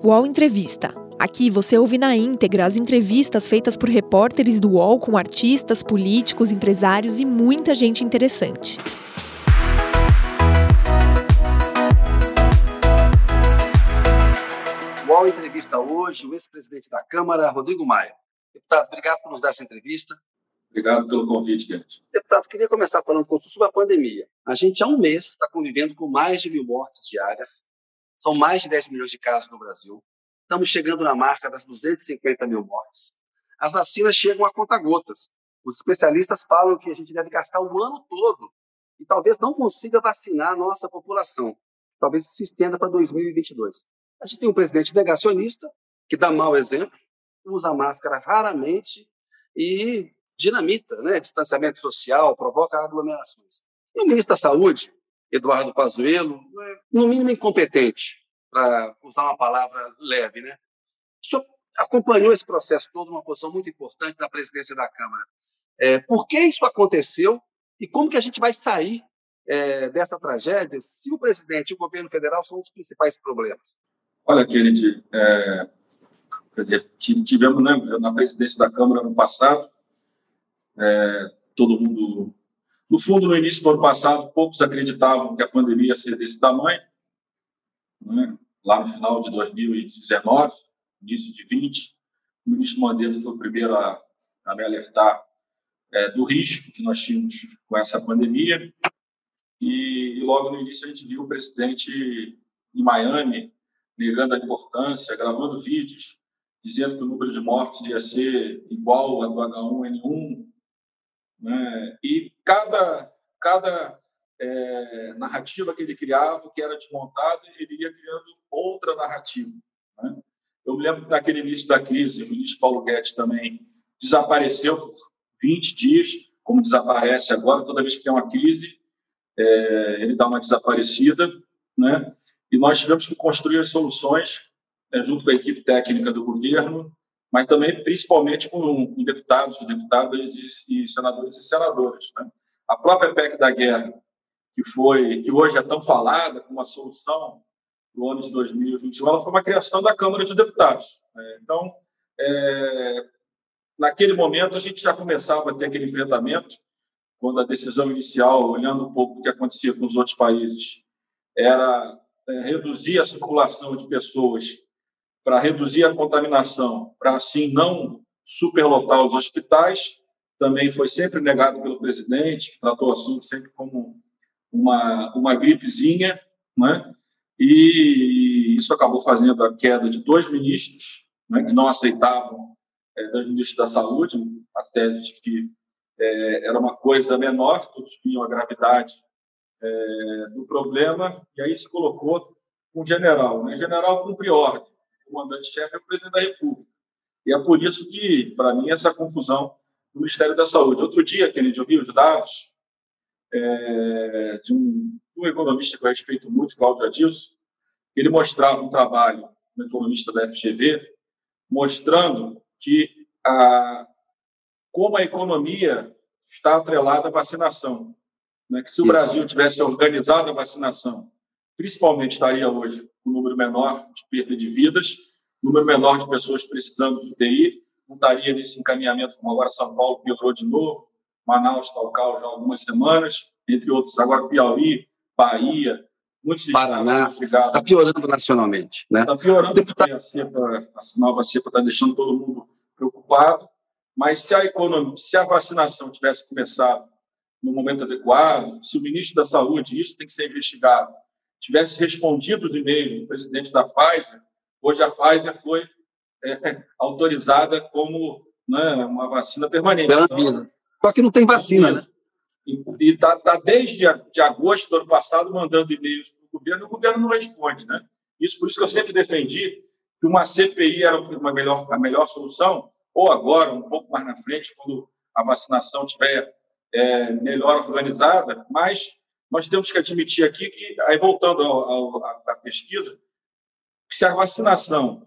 UOL Entrevista. Aqui você ouve na íntegra as entrevistas feitas por repórteres do UOL com artistas, políticos, empresários e muita gente interessante. UOL Entrevista hoje, o ex-presidente da Câmara, Rodrigo Maia. Deputado, obrigado por nos dar essa entrevista. Obrigado pelo convite, gente. Deputado, queria começar falando com sobre a pandemia. A gente há um mês está convivendo com mais de mil mortes diárias, são mais de 10 milhões de casos no Brasil. Estamos chegando na marca das 250 mil mortes. As vacinas chegam a conta-gotas. Os especialistas falam que a gente deve gastar o ano todo e talvez não consiga vacinar a nossa população. Talvez isso se estenda para 2022. A gente tem um presidente negacionista, que dá mau exemplo, usa máscara raramente e dinamita né, distanciamento social, provoca aglomerações. E o ministro da Saúde, Eduardo Pazuello, no mínimo incompetente, para usar uma palavra leve, né? O acompanhou esse processo todo, uma posição muito importante da presidência da Câmara. É, por que isso aconteceu e como que a gente vai sair é, dessa tragédia se o presidente e o governo federal são os principais problemas? Olha, Kennedy, é, dizer, tivemos né, na presidência da Câmara no passado, é, todo mundo no fundo, no início do ano passado, poucos acreditavam que a pandemia ia ser desse tamanho. Né? Lá no final de 2019, início de 20, o ministro Mandetta foi o primeiro a, a me alertar é, do risco que nós tínhamos com essa pandemia. E, e, logo no início a gente viu o presidente em Miami negando a importância, gravando vídeos, dizendo que o número de mortes ia ser igual ao do H1N1, né? E cada, cada é, narrativa que ele criava, que era desmontada, ele ia criando outra narrativa. Né? Eu me lembro que naquele início da crise, o ministro Paulo Guedes também desapareceu por 20 dias, como desaparece agora, toda vez que tem uma crise, é, ele dá uma desaparecida, né? E nós tivemos que construir as soluções, né, junto com a equipe técnica do governo, mas também, principalmente, com, deputados, deputadas e, senadores e senadoras. Né? A própria PEC da guerra, que foi que hoje é tão falada como uma solução do ano de 2021, ela foi uma criação da Câmara de Deputados. Né? Então, é, naquele momento, a gente já começava a ter aquele enfrentamento, quando a decisão inicial, olhando um pouco o que acontecia com os outros países, era é, reduzir a circulação de pessoas para reduzir a contaminação, para assim não superlotar os hospitais, também foi sempre negado pelo presidente, que tratou o assunto sempre como uma, uma gripezinha, né? e isso acabou fazendo a queda de dois ministros, né, que não aceitavam, é, dois ministros da saúde, a tese de que é, era uma coisa menor, todos viam a gravidade é, do problema, e aí se colocou um general. Né? General cumpre ordem, comandante-chefe é o presidente da República. E é por isso que, para mim, essa confusão no Ministério da Saúde. Outro dia, Kennedy, eu vi os dados é, de, um, de, um, economista que eu respeito muito, Cláudio Adilson. Ele mostrava um trabalho, um economista da FGV, mostrando que a, como a economia está atrelada à vacinação. Né? Que se o Isso. Brasil tivesse organizado a vacinação, principalmente estaria hoje um número menor de perda de vidas, número menor de pessoas precisando de UTI, não estaria nesse encaminhamento como agora São Paulo piorou de novo, Manaus está o caos já há algumas semanas, entre outros, agora Piauí, Bahia, muitos Paraná, está piorando nacionalmente. Está né? Tá piorando porque a, cepa, a nova cepa está deixando todo mundo preocupado, mas se a, economia, se a vacinação tivesse começado no momento adequado, se o ministro da Saúde, isso tem que ser investigado, tivesse respondido os e-mails do presidente da Pfizer, hoje a Pfizer foi é, autorizada como né, uma vacina permanente. Ela avisa. Então, Só que não tem vacina, né? E está tá desde de agosto do ano passado mandando e-mails para o governo e o governo não responde, né? Isso por isso que eu sempre defendi que uma CPI era uma melhor, a melhor solução, ou agora, um pouco mais na frente, quando a vacinação estiver é, melhor organizada, mas nós temos que admitir aqui que, aí voltando à pesquisa, que se a vacinação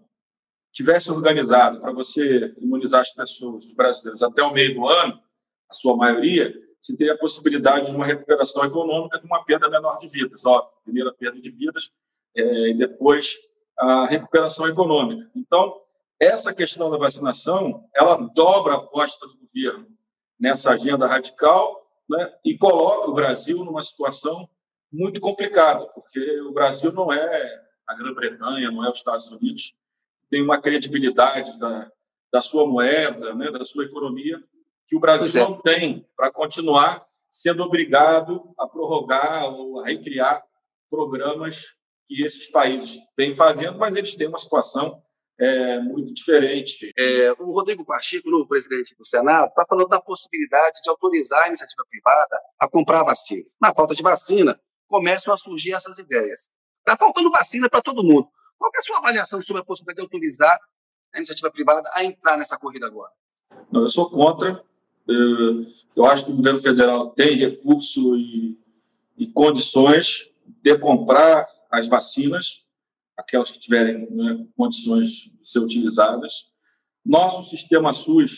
tivesse organizado para você imunizar as pessoas, os brasileiros, até o meio do ano, a sua maioria, você teria a possibilidade de uma recuperação econômica de uma perda menor de vidas. Ó, primeira perda de vidas, é, e depois a recuperação econômica. Então, essa questão da vacinação, ela dobra a aposta do governo nessa agenda radical né, e coloca o Brasil numa situação muito complicada, porque o Brasil não é a Grã-Bretanha, não é os Estados Unidos, tem uma credibilidade da, da sua moeda, né, da sua economia, que o Brasil é. não tem para continuar sendo obrigado a prorrogar ou a recriar programas que esses países vêm fazendo, mas eles têm uma situação é, muito diferente. É, o Rodrigo Pacheco, o presidente do Senado, está falando da possibilidade de autorizar a iniciativa privada a comprar vacinas. Na falta de vacina, começam a surgir essas ideias. Está faltando vacina para todo mundo. Qual é a sua avaliação sobre a possibilidade de autorizar a iniciativa privada a entrar nessa corrida agora? Não, eu sou contra. Eu acho que o governo federal tem recurso e, e condições de comprar as vacinas, aquelas que tiverem né, condições de ser utilizadas. Nosso sistema SUS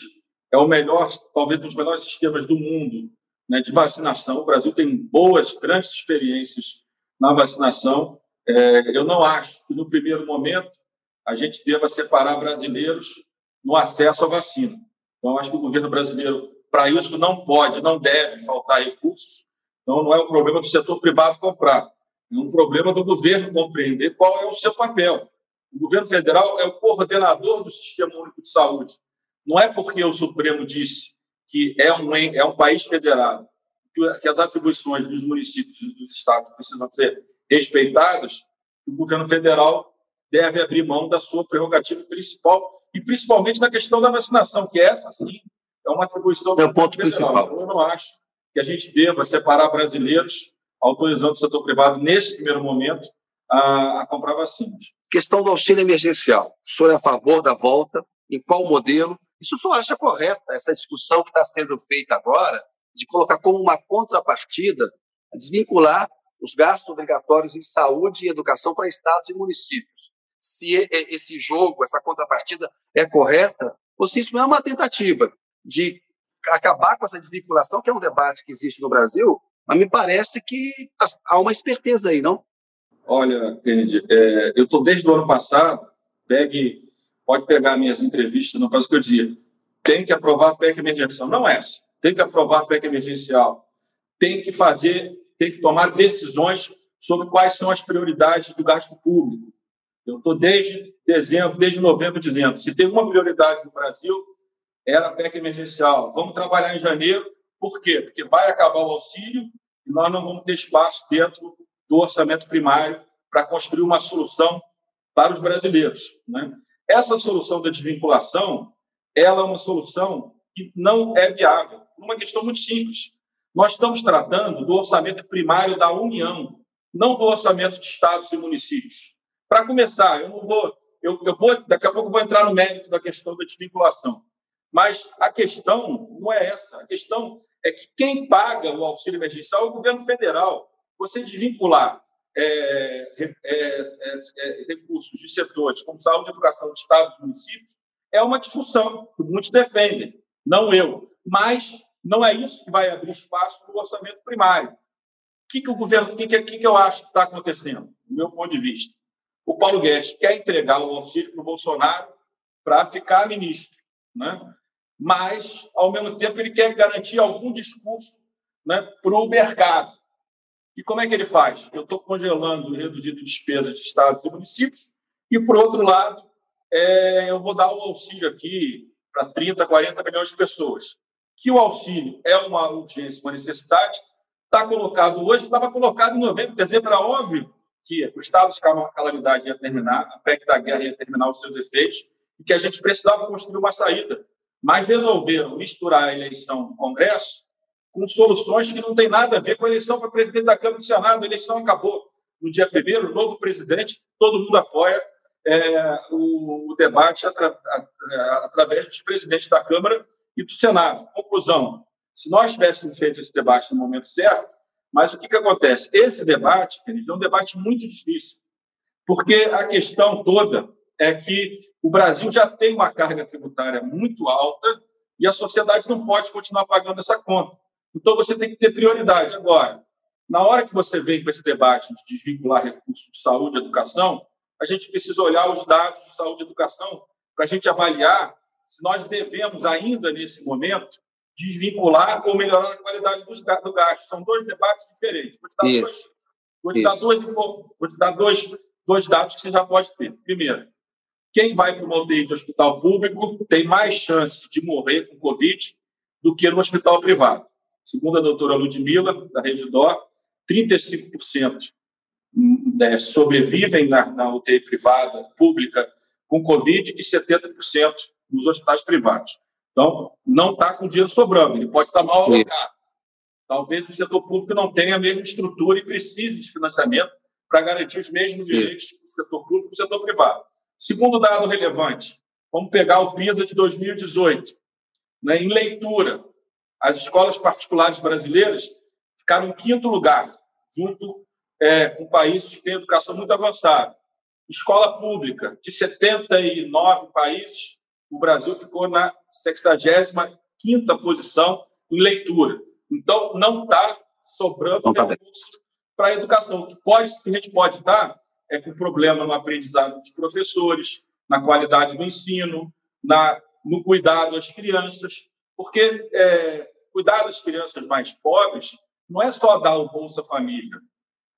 é o melhor, talvez um dos melhores sistemas do mundo né, de vacinação. O Brasil tem boas, grandes experiências na vacinação. É, eu não acho que, no primeiro momento, a gente deva separar brasileiros no acesso à vacina. Então, acho que o governo brasileiro, para isso, não pode, não deve faltar recursos. Então, não é um problema do setor privado comprar. É um problema do governo compreender qual é o seu papel. O governo federal é o coordenador do Sistema Único de Saúde. Não é porque o Supremo disse que é um, é um país federado, que as atribuições dos municípios e dos estados precisam ser respeitadas, que o governo federal deve abrir mão da sua prerrogativa principal, e principalmente na questão da vacinação, que essa, sim, é uma atribuição do é o ponto federal. principal. Então, eu não acho que a gente deva separar brasileiros autorizando o setor privado, nesse primeiro momento, a, a comprar vacinas. Questão do auxílio emergencial. O senhor é a favor da volta? Em qual modelo? Isso o senhor acha correta, essa discussão que está sendo feita agora, de colocar como uma contrapartida, desvincular os gastos obrigatórios em saúde e educação para estados e municípios. Se esse jogo, essa contrapartida é correta, ou se isso não é uma tentativa de acabar com essa desvinculação, que é um debate que existe no Brasil, mas me parece que tá, há uma esperteza aí, não? Olha, Kennedy, é, eu estou desde o ano passado, pegue, pode pegar minhas entrevistas, não faz o que eu dizia, tem que aprovar a PEC emergencial. Não é essa. Tem que aprovar a PEC emergencial. Tem que fazer, tem que tomar decisões sobre quais são as prioridades do gasto público. Eu estou desde dezembro, desde novembro, dizendo: se tem uma prioridade no Brasil, era a PEC emergencial. Vamos trabalhar em janeiro por quê? Porque vai acabar o auxílio e nós não vamos ter espaço dentro do orçamento primário para construir uma solução para os brasileiros. Né? Essa solução da desvinculação ela é uma solução que não é viável, por uma questão muito simples. Nós estamos tratando do orçamento primário da União, não do orçamento de estados e municípios. Para começar, eu não vou, eu, eu vou, daqui a pouco vou entrar no mérito da questão da desvinculação. Mas a questão não é essa. A questão é que quem paga o auxílio emergencial é o governo federal. Você desvincular é, é, é, é, recursos de setores como saúde e educação de estados e municípios é uma discussão que muitos defendem, não eu. Mas não é isso que vai abrir espaço para o orçamento primário. O que, que o governo, o que, que, que eu acho que está acontecendo, do meu ponto de vista? O Paulo Guedes quer entregar o auxílio para o Bolsonaro para ficar ministro. Né? Mas, ao mesmo tempo, ele quer garantir algum discurso né, para o mercado. E como é que ele faz? Eu estou congelando e reduzindo despesas de estados e municípios, e, por outro lado, é, eu vou dar o auxílio aqui para 30, 40 milhões de pessoas. Que o auxílio é uma urgência, uma necessidade, está colocado hoje, estava colocado em novembro, dezembro, era óbvio que o estado de calamidade ia terminar, a PEC da guerra ia terminar os seus efeitos, e que a gente precisava construir uma saída mas resolveram misturar a eleição do Congresso com soluções que não têm nada a ver com a eleição para presidente da Câmara e do Senado. A eleição acabou no dia primeiro, novo presidente, todo mundo apoia é, o, o, debate atra, através dos presidentes da Câmara e do Senado. Conclusão: se nós tivéssemos feito esse debate no momento certo, mas o que, que acontece? Esse debate, é um debate muito difícil, porque a questão toda é que o Brasil já tem uma carga tributária muito alta e a sociedade não pode continuar pagando essa conta. Então, você tem que ter prioridade. Agora, na hora que você vem com esse debate de desvincular recursos de saúde e educação, a gente precisa olhar os dados de saúde e educação para a gente avaliar se nós devemos ainda, nesse momento, desvincular ou melhorar a qualidade do gasto. São dois debates diferentes. Vou te dar, dois, vou te dar, dois, vou te dar dois, dois dados que você já pode ter. Primeiro, quem vai para uma UTI de hospital público tem mais chance de morrer com Covid do que no hospital privado. Segundo a doutora Ludmila, da Rede Dó, 35% né, sobrevivem na, na UTI privada, pública, com Covid e 70% nos hospitais privados. Então, não está com dinheiro sobrando, ele pode estar tá mal alocado. Talvez o setor público não tenha a mesma estrutura e precise de financiamento para garantir os mesmos direitos do setor público e do setor privado. Segundo dado relevante, vamos pegar o PISA de 2018. Né, em leitura, as escolas particulares brasileiras ficaram em quinto lugar, junto é, com países que têm educação muito avançada. Escola pública, de 79 países, o Brasil ficou na 65ª posição em leitura. Então, não está sobrando tá recursos para a educação. O que, pode, que a gente pode dar é com problema no aprendizado dos professores, na qualidade do ensino, na, no cuidado às crianças, porque é, cuidar das crianças mais pobres não é só dar o Bolsa Família,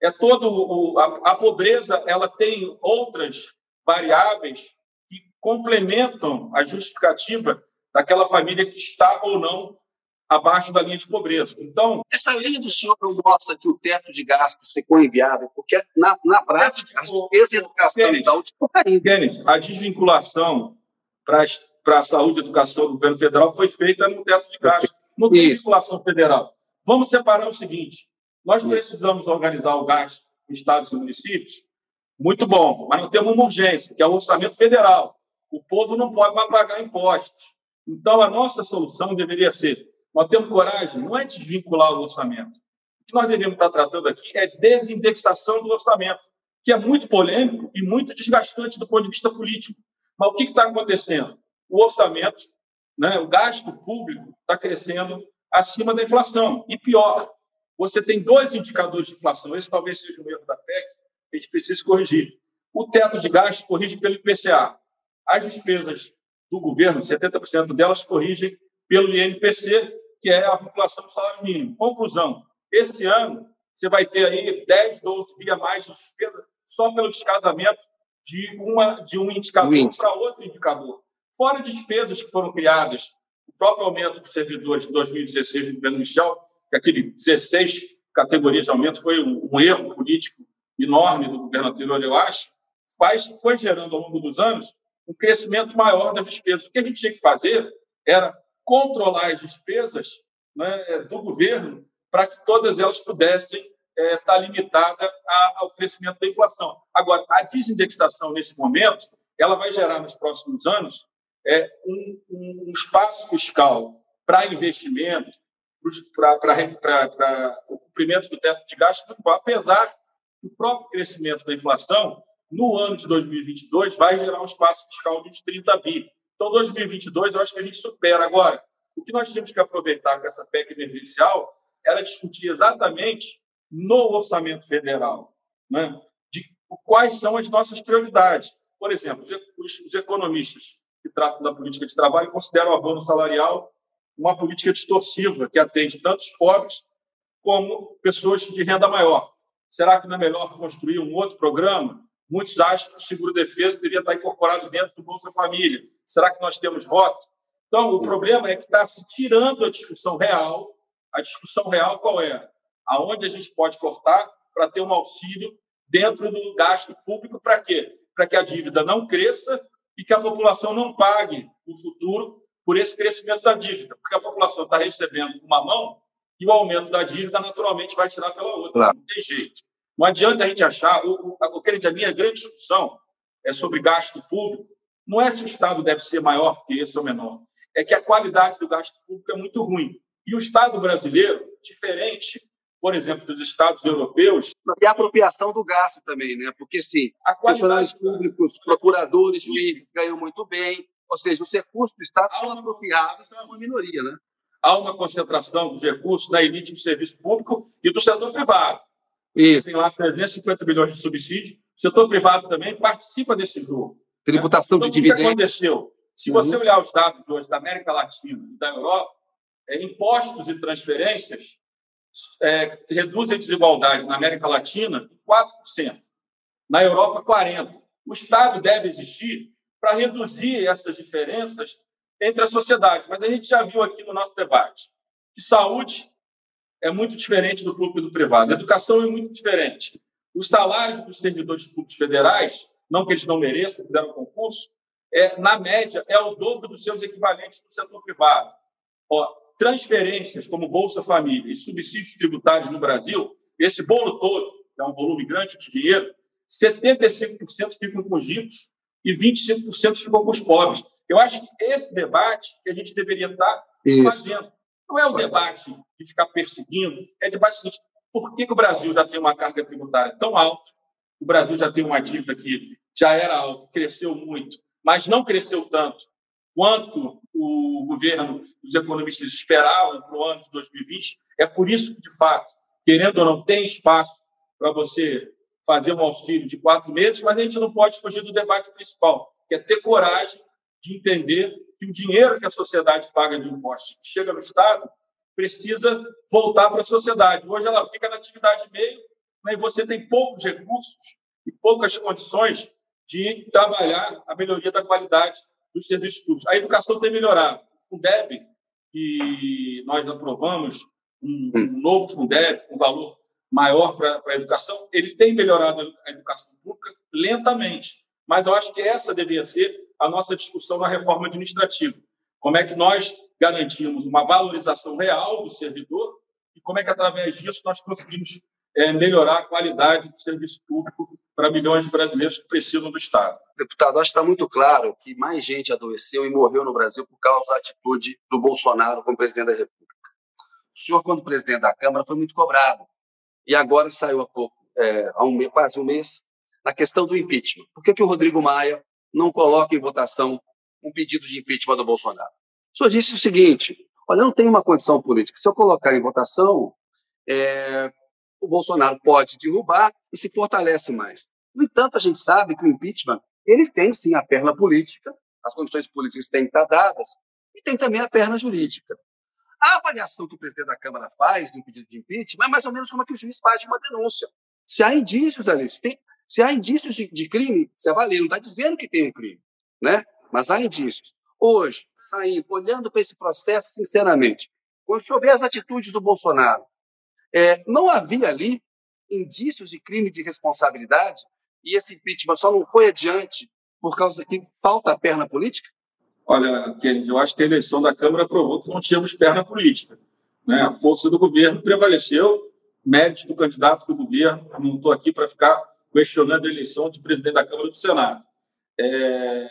é todo o, a, a pobreza ela tem outras variáveis que complementam a justificativa daquela família que está ou não abaixo da linha de pobreza. Então, essa lei do senhor não mostra que o teto de gastos ficou inviável, porque na, na prática as despesas de educação e saúde caindo. a desvinculação para a saúde e educação do governo federal foi feita no teto de gastos. Não tem vinculação federal. Vamos separar o seguinte: nós precisamos organizar o gasto em estados e municípios, muito bom, mas não temos uma urgência, que é o orçamento federal. O povo não pode mais pagar impostos. Então, a nossa solução deveria ser: nós temos coragem, não é desvincular o orçamento. O que nós devemos estar tratando aqui é desindexação do orçamento, que é muito polêmico e muito desgastante do ponto de vista político. Mas o que está acontecendo? O orçamento, né, o gasto público está crescendo acima da inflação. E pior, você tem dois indicadores de inflação. Esse talvez seja o erro da PEC, a gente precisa corrigir. O teto de gastos corrige pelo IPCA. As despesas do governo, 70% delas corrigem pelo INPC, que é a população do salário mínimo. Conclusão: esse ano você vai ter aí 10, 12 bi a mais de despesa só pelo descasamento de, uma, de um indicador para outro indicador. Fora despesas que foram criadas, o próprio aumento dos servidores de 2016 do governo Michel, que aquele 16 categorias de aumento foi um, um erro político enorme do governo anterior, eu acho, faz, foi gerando ao longo dos anos um crescimento maior das despesas. O que a gente tinha que fazer era controlar as despesas né, do governo para que todas elas pudessem é, estar limitadas ao crescimento da inflação. Agora, a desindexação nesse momento, ela vai gerar nos próximos anos é, um, um espaço fiscal para investimento, para o cumprimento do teto de gastos, apesar do próprio crescimento da inflação, no ano de 2022, vai gerar um espaço fiscal de uns 30 bi. Então, 2022, eu acho que a gente supera. Agora, o que nós temos que aproveitar com essa PEC emergencial era discutir exatamente no orçamento federal né, de quais são as nossas prioridades. Por exemplo, os, os economistas que tratam da política de trabalho consideram o abono salarial uma política distorsiva que atende tanto os pobres como pessoas de renda maior. Será que não é melhor construir um outro programa? Muitos acham que o seguro-defesa deveria estar incorporado dentro do Bolsa Família. Será que nós temos voto? Então, o problema é que está se tirando a discussão real. A discussão real qual é? Aonde a gente pode cortar para ter um auxílio dentro do gasto público para quê? Para que a dívida não cresça e que a população não pague no futuro por esse crescimento da dívida, porque a população está recebendo uma mão e o aumento da dívida naturalmente vai tirar pela outra. Claro. Não tem jeito. Não adianta a gente achar. O, o, a, minha grande discussão é sobre gasto público. Não é se o Estado deve ser maior que esse ou menor. É que a qualidade do gasto público é muito ruim. E o Estado brasileiro, diferente, por exemplo, dos Estados europeus. E a apropriação do gasto também, né? Porque, sim, funcionários públicos, procuradores, juízes ganham muito bem, ou seja, os recursos do Estado são apropriados a uma minoria. Né? Há uma concentração dos recursos da elite do serviço público e do setor privado. Isso. Tem lá 350 bilhões de subsídio o setor privado também participa desse jogo. Tributação né? de dividendos. O que aconteceu? Se você uhum. olhar os dados hoje da América Latina e da Europa, é, impostos e transferências é, reduzem a desigualdade na América Latina em 4%, na Europa, 40%. O Estado deve existir para reduzir essas diferenças entre a sociedade. Mas a gente já viu aqui no nosso debate que saúde é muito diferente do público e do privado, a educação é muito diferente. Os salários dos servidores públicos federais, não que eles não mereçam, fizeram concurso, é, na média, é o dobro dos seus equivalentes do setor privado. Ó, transferências como Bolsa Família e subsídios tributários no Brasil, esse bolo todo, que é um volume grande de dinheiro, 75% ficam com os ricos e 25% ficam com os pobres. Eu acho que esse debate que a gente deveria estar Isso. fazendo. Não é o debate de ficar perseguindo, é debate seguinte: por que, que o Brasil já tem uma carga tributária tão alta? O Brasil já tem uma dívida que já era alta, cresceu muito, mas não cresceu tanto quanto o governo, os economistas esperavam para o ano de 2020. É por isso que, de fato, querendo ou não, tem espaço para você fazer um auxílio de quatro meses, mas a gente não pode fugir do debate principal, que é ter coragem de entender que o dinheiro que a sociedade paga de impostos chega no Estado precisa voltar para a sociedade. Hoje ela fica na atividade meio, né, e você tem poucos recursos e poucas condições de trabalhar a melhoria da qualidade dos serviços públicos. A educação tem melhorado. O Fundeb, que nós aprovamos, um, novo Fundeb, um valor maior para a educação, ele tem melhorado a educação pública lentamente. Mas eu acho que essa deveria ser a nossa discussão na reforma administrativa. Como é que nós garantimos uma valorização real do servidor e como é que, através disso, nós conseguimos é, melhorar a qualidade do serviço público para milhões de brasileiros que precisam do Estado. Deputado, acho que está muito claro que mais gente adoeceu e morreu no Brasil por causa da atitude do Bolsonaro como presidente da República. O senhor, quando presidente da Câmara, foi muito cobrado. E agora saiu há pouco, é, há um quase um mês, na questão do impeachment. Por que, que o Rodrigo Maia não coloca em votação um pedido de impeachment do Bolsonaro? Senhor disse o seguinte: olha, não tem uma condição política. Se eu colocar em votação, é, o Bolsonaro pode derrubar e se fortalece mais. No entanto, a gente sabe que o impeachment ele tem sim a perna política, as condições políticas têm que estar dadas, e tem também a perna jurídica. A avaliação que o presidente da Câmara faz de um pedido de impeachment é mais ou menos como é que o juiz faz de uma denúncia. Se há indícios ali, se, tem, se há indícios de, de crime, se avalia, não está dizendo que tem um crime, né? mas há indícios. Hoje, saindo, olhando para esse processo, sinceramente, quando senhor vê as atitudes do Bolsonaro, é, não havia ali indícios de crime de responsabilidade e esse impeachment só não foi adiante por causa que falta a perna política? Olha, Kennedy, eu acho que a eleição da Câmara provou que não tínhamos perna política. Né? A força do governo prevaleceu, mérito do candidato do governo. Não estou aqui para ficar questionando a eleição de presidente da Câmara do Senado. É...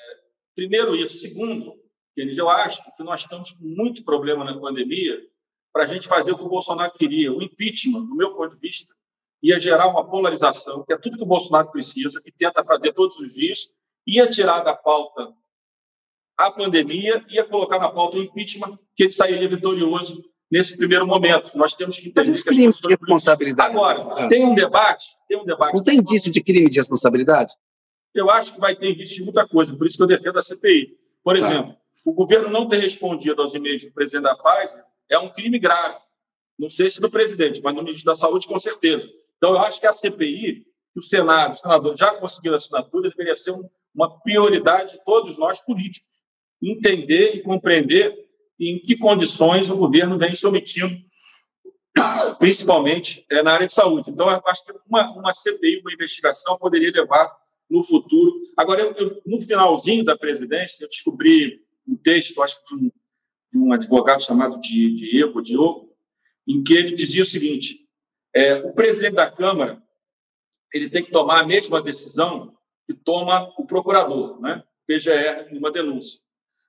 Primeiro, isso. Segundo, eu acho que nós estamos com muito problema na pandemia para a gente fazer o que o Bolsonaro queria. O impeachment, do meu ponto de vista, ia gerar uma polarização, que é tudo que o Bolsonaro precisa, e tenta fazer todos os dias, ia tirar da pauta a pandemia, ia colocar na pauta o impeachment, que ele sairia vitorioso nesse primeiro momento. Nós temos que entender Mas que crime de responsabilidade. Agora, ah. tem um debate, tem um debate. Não tem indício de crime de responsabilidade? Eu acho que vai ter indício de muita coisa, por isso que eu defendo a CPI. Por tá. exemplo, o governo não ter respondido aos e-mails do presidente da Pfizer é um crime grave. Não sei se do presidente, mas no ministro da Saúde, com certeza. Então, eu acho que a CPI, que o Senado, o senador já conseguiram assinatura, deveria ser uma prioridade de todos nós políticos. Entender e compreender em que condições o governo vem se omitindo, principalmente é, na área de saúde. Então, eu acho que uma, uma CPI, uma investigação, poderia levar no futuro. Agora, eu, eu, no finalzinho da presidência, eu descobri um texto, acho que de um, de um advogado chamado Diego Diogo, em que ele dizia o seguinte: é, o presidente da Câmara ele tem que tomar a mesma decisão que toma o procurador, né? PGR, numa denúncia.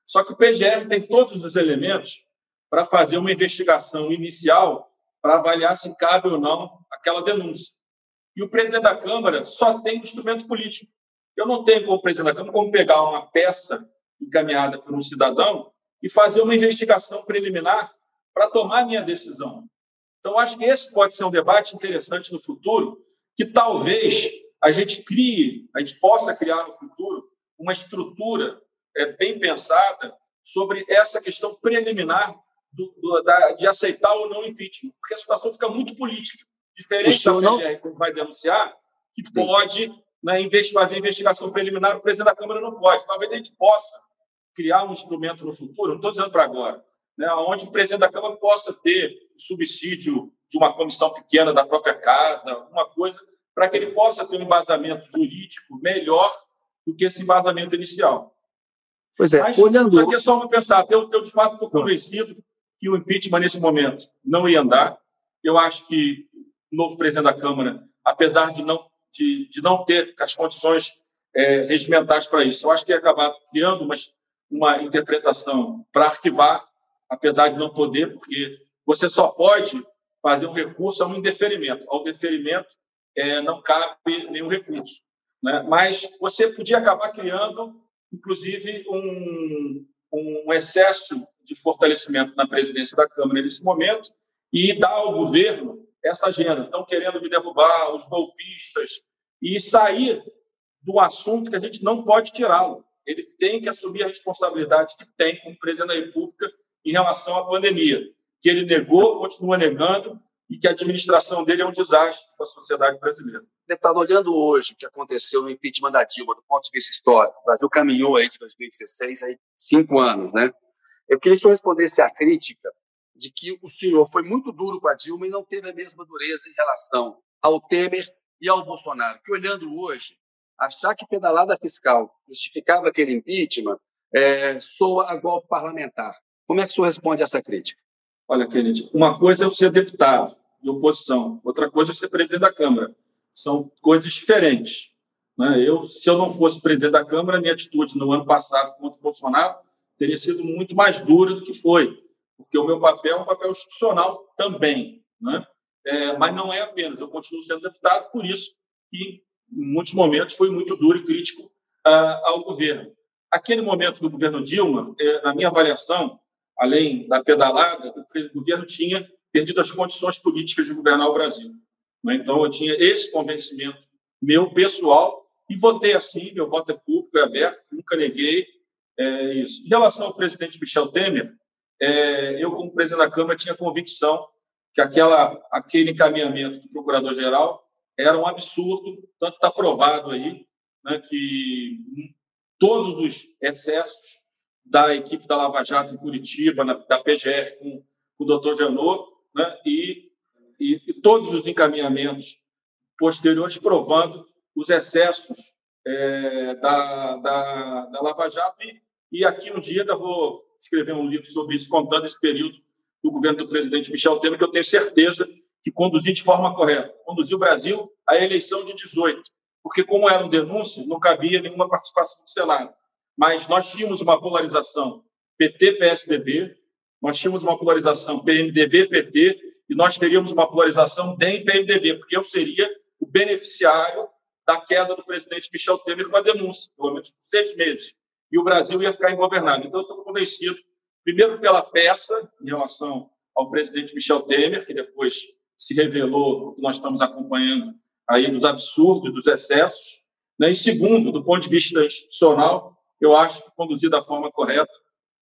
Só que o PGR tem todos os elementos para fazer uma investigação inicial para avaliar se cabe ou não aquela denúncia. E o presidente da Câmara só tem instrumento político. Eu não tenho, como presidente da Câmara, como pegar uma peça encaminhada por um cidadão e fazer uma investigação preliminar para tomar minha decisão. Então, acho que esse pode ser um debate interessante no futuro, que talvez a gente crie, a gente possa criar no futuro uma estrutura bem pensada sobre essa questão preliminar do, do, da, de aceitar ou não impeachment, porque a situação fica muito política, diferente da PGR, não... que vai denunciar, que Sim. pode né, fazer investigação preliminar, o presidente da Câmara não pode. Talvez a gente possa criar um instrumento no futuro, não estou dizendo para agora, né, onde o presidente da Câmara possa ter subsídio de uma comissão pequena da própria casa, alguma coisa, para que ele possa ter um embasamento jurídico melhor do que esse embasamento inicial. Pois é, Mas, olhando... Isso aqui é só uma pensar. Eu, eu, de fato, estou convencido que o impeachment, nesse momento, não ia andar. Eu acho que o novo presidente da Câmara, apesar de não, de, de não ter as condições é, regimentais para isso, eu acho que ia acabar criando uma, uma interpretação para arquivar, apesar de não poder, porque você só pode fazer um recurso a um indeferimento. Ao deferimento é, não cabe nenhum recurso. Né? Mas você podia acabar criando, inclusive, um, um excesso de fortalecimento na presidência da Câmara nesse momento e dar ao governo essa agenda. Estão querendo me derrubar, os golpistas, e sair do assunto que a gente não pode tirá-lo. Ele tem que assumir a responsabilidade que tem como presidente da República em relação à pandemia, que ele negou, continua negando, e que a administração dele é um desastre para a sociedade brasileira. Deputado, olhando hoje o que aconteceu no impeachment da Dilma, do ponto de vista histórico, o Brasil caminhou aí de 2016, aí cinco anos, né? Eu queria que o respondesse à crítica de que o senhor foi muito duro com a Dilma e não teve a mesma dureza em relação ao Temer e ao Bolsonaro. Que olhando hoje, achar que pedalada fiscal justificava aquele impeachment é, soa a golpe parlamentar. Como é que o senhor responde a essa crítica? Olha, Kennedy, uma coisa é eu ser deputado de oposição, outra coisa é ser presidente da Câmara. São coisas diferentes. Né? Eu, se eu não fosse presidente da Câmara, minha atitude no ano passado contra o Bolsonaro teria sido muito mais dura do que foi, porque o meu papel é um papel institucional também. Né? É, mas não é apenas, eu continuo sendo deputado, por isso que, em muitos momentos, foi muito duro e crítico ah, ao governo. Aquele momento do governo Dilma, é, na minha avaliação, além da pedalada, o governo tinha perdido as condições políticas de governar o Brasil. Né? Então, eu tinha esse convencimento meu pessoal e votei assim, meu voto é público, é aberto, nunca neguei é, isso. Em relação ao presidente Michel Temer, é, eu, como presidente da Câmara, tinha convicção que aquela, aquele encaminhamento do procurador-geral era um absurdo, tanto está provado aí né, que todos os excessos da equipe da Lava Jato em Curitiba, na, da PGR, com, com o doutor Janot, né, e, e, e, todos os encaminhamentos posteriores provando os excessos é, da, da, da, Lava Jato. E, e aqui um dia eu vou escrever um livro sobre isso, contando esse período do governo do presidente Michel Temer, que eu tenho certeza que conduziu de forma correta. Conduziu o Brasil à eleição de 18, porque, como eram denúncias, não cabia nenhuma participação do Senado mas nós tínhamos uma polarização PT-PSDB, nós tínhamos uma polarização PMDB-PT e nós teríamos uma polarização DEM-PMDB, porque eu seria o beneficiário da queda do presidente Michel Temer com a denúncia, pelo menos por seis meses, e o Brasil ia ficar ingovernado. Então, eu estou convencido, primeiro pela peça em relação ao presidente Michel Temer, que depois se revelou, que nós estamos acompanhando aí, dos absurdos, dos excessos, né? e segundo, do ponto de vista institucional, eu acho que conduzido da forma correta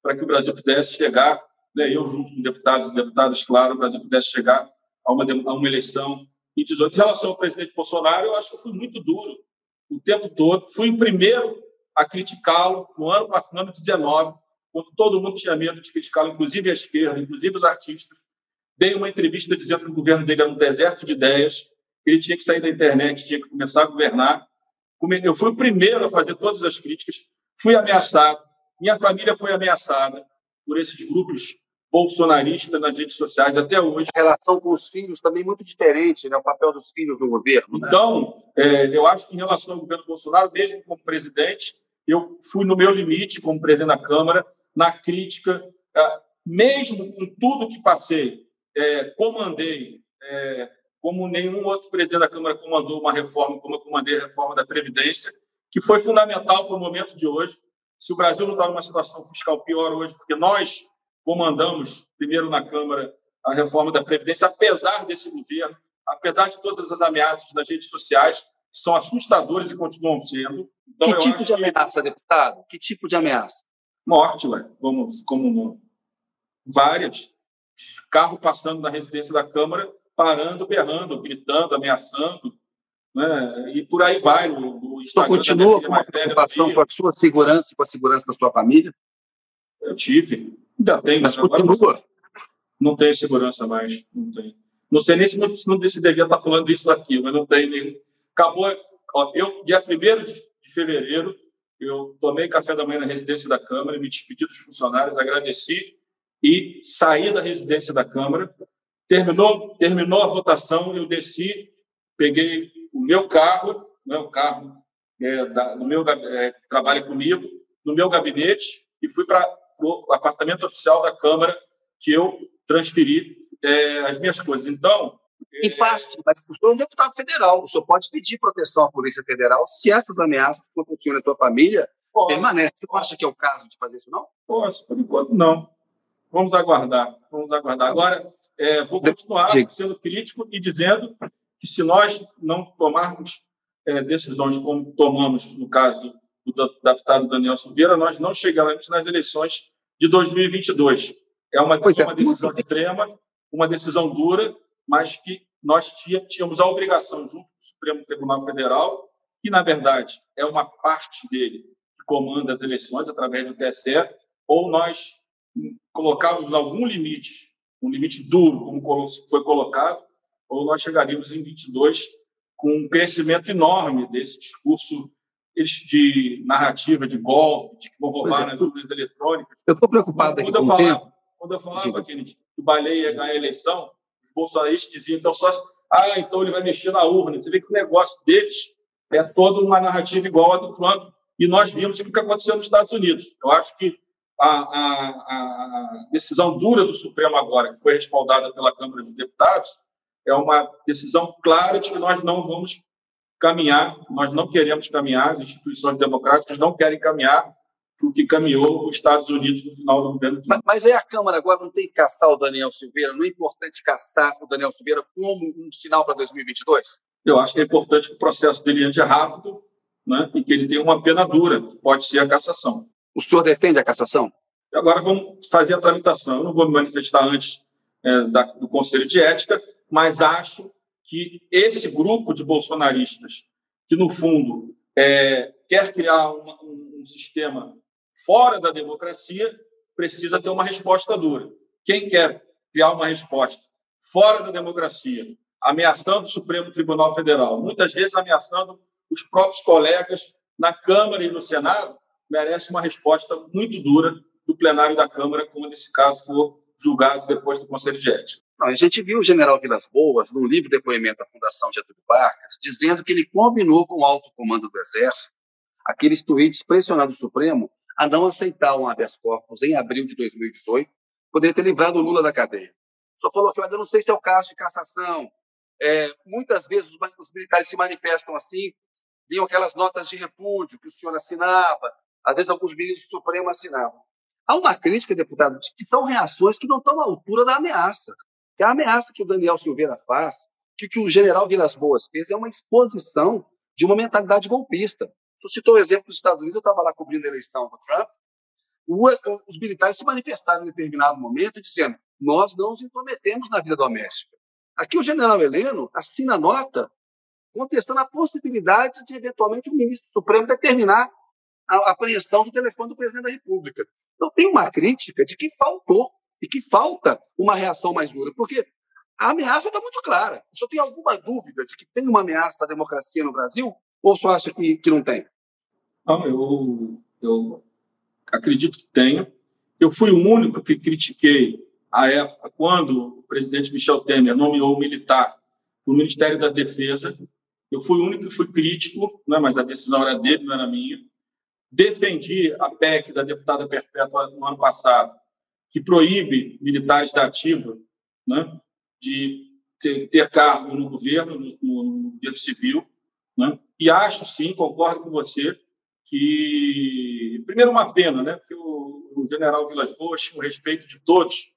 para que o Brasil pudesse chegar, né, eu junto com deputados e deputadas, claro, o Brasil pudesse chegar a uma, a uma eleição em 18. Em relação ao presidente Bolsonaro, eu acho que eu fui muito duro o tempo todo. Fui o primeiro a criticá-lo no ano passado, no ano 19, quando todo mundo tinha medo de criticá-lo, inclusive a esquerda, inclusive os artistas. Dei uma entrevista dizendo que o governo dele era um deserto de ideias, que ele tinha que sair da internet, tinha que começar a governar. Eu fui o primeiro a fazer todas as críticas. Fui ameaçado, minha família foi ameaçada por esses grupos bolsonaristas nas redes sociais até hoje. A relação com os filhos também muito diferente, né? o papel dos filhos no governo. Né? Então, é, eu acho que em relação ao governo Bolsonaro, mesmo como presidente, eu fui no meu limite como presidente da Câmara, na crítica, é, mesmo com tudo que passei, é, comandei, é, como nenhum outro presidente da Câmara comandou uma reforma, como eu comandei a reforma da Previdência, que foi fundamental para o momento de hoje. Se o Brasil não está numa situação fiscal pior hoje, porque nós comandamos, primeiro na Câmara, a reforma da Previdência, apesar desse governo, apesar de todas as ameaças nas redes sociais, são assustadores e continuam sendo. Então, que tipo de ameaça, que... deputado? Que tipo de ameaça? Morte, ué. Como, como várias. Carro passando na residência da Câmara, parando, berrando, gritando, ameaçando. Né? E por aí vai. No, no Instagram continua com uma preocupação com a sua segurança e com a segurança da sua família? Eu tive. Ainda tenho. Mas continua. Não tenho segurança mais. Não tenho. Não sei nem se não, se não se devia estar falando disso aqui, mas não tem nem. Acabou. Ó, eu, dia 1 de, de fevereiro, eu tomei café da manhã na residência da Câmara, me despedi dos funcionários, agradeci e saí da residência da Câmara. Terminou, terminou a votação, eu desci, peguei o meu carro, né, o carro é, da, do meu é, que trabalha comigo, no meu gabinete e fui para o apartamento oficial da Câmara que eu transferi é, as minhas coisas. Então. E fácil, mas o senhor é um deputado federal. O senhor pode pedir proteção à Polícia Federal se essas ameaças contra o senhor e a sua família Posso. permanecem. Você acha que é o caso de fazer isso, não? Posso, por enquanto não. Vamos aguardar. Vamos aguardar. Agora, é, vou continuar sendo crítico e dizendo que se nós não tomarmos é, decisões como tomamos no caso do deputado Daniel Silveira, nós não chegaremos nas eleições de 2022. É uma, é, uma decisão extrema, uma decisão dura, mas que nós tínhamos a obrigação, junto com o Supremo Tribunal Federal, que, na verdade, é uma parte dele que comanda as eleições através do TSE, ou nós colocávamos algum limite, um limite duro, como foi colocado, ou nós chegaríamos em 22 com um crescimento enorme desse discurso de narrativa, de golpe, de que vão roubar é, nas urnas eletrônicas. Eu estou preocupado aqui com o tempo. Quando eu falava, Kennedy, que o Baleia ia ganhar a eleição, os bolsonaristas diziam, então, só, ah, então ele vai mexer na urna. Você vê que o negócio deles é toda uma narrativa igual a do Trump. E nós vimos o que aconteceu nos Estados Unidos. Eu acho que a, a, a decisão dura do Supremo agora, que foi respaldada pela Câmara de Deputados, é uma decisão clara de que nós não vamos caminhar, nós não queremos caminhar, as instituições democráticas não querem caminhar o que caminhou os Estados Unidos no final do governo Mas, mas aí a Câmara agora não tem que caçar o Daniel Silveira? Não é importante caçar o Daniel Silveira como um sinal para 2022? Eu acho que é importante que o processo dele ande rápido né, e que ele tenha uma pena dura, que pode ser a cassação. O senhor defende a cassação? Agora vamos fazer a tramitação. Eu não vou me manifestar antes é, da, do Conselho de Ética, mas acho que esse grupo de bolsonaristas, que no fundo é, quer criar uma, um, um sistema fora da democracia, precisa ter uma resposta dura. Quem quer criar uma resposta fora da democracia, ameaçando o Supremo Tribunal Federal, muitas vezes ameaçando os próprios colegas na Câmara e no Senado, merece uma resposta muito dura do plenário da Câmara, quando esse caso for julgado depois do Conselho de Ética. Não, a gente viu o general Vilas Boas, no livro depoimento da Fundação Getúlio Vargas, dizendo que ele combinou com o alto comando do Exército aqueles tweets pressionando o Supremo a não aceitar um habeas corpus em abril de 2018, poderia ter livrado o Lula da cadeia. Só falou que eu ainda não sei se é o caso de cassação. É, muitas vezes os, os militares se manifestam assim, viam aquelas notas de repúdio que o senhor assinava, às vezes alguns ministros do Supremo assinavam. Há uma crítica, deputado, de que são reações que não estão à altura da ameaça. Que a ameaça que o Daniel Silveira faz, que, que o general Vilas Boas fez, é uma exposição de uma mentalidade golpista. Você citou o exemplo dos Estados Unidos, eu estava lá cobrindo a eleição do Trump. O, os militares se manifestaram em determinado momento dizendo: nós não nos intrometemos na vida doméstica. Aqui o general Heleno assina nota contestando a possibilidade de, eventualmente, o ministro Supremo determinar a apreensão do telefone do presidente da República. Então, tem uma crítica de que faltou e que falta uma reação mais dura, porque a ameaça está muito clara. O senhor tem alguma dúvida de que tem uma ameaça à democracia no Brasil? Ou só acha que, que não tem? Não, eu, eu acredito que tenho. Eu fui o único que critiquei a época quando o presidente Michel Temer nomeou o militar para o Ministério da Defesa. Eu fui o único que fui crítico, né, mas a decisão era dele, não era minha. Defendi a PEC da deputada Perpétua no ano passado, que proíbe militares da ativa né, de ter, ter cargo no governo, no, no, no governo civil. Né? E acho, sim, concordo com você, que, primeiro, uma pena, né? porque o, o general Vilas Boas tinha o respeito de todos,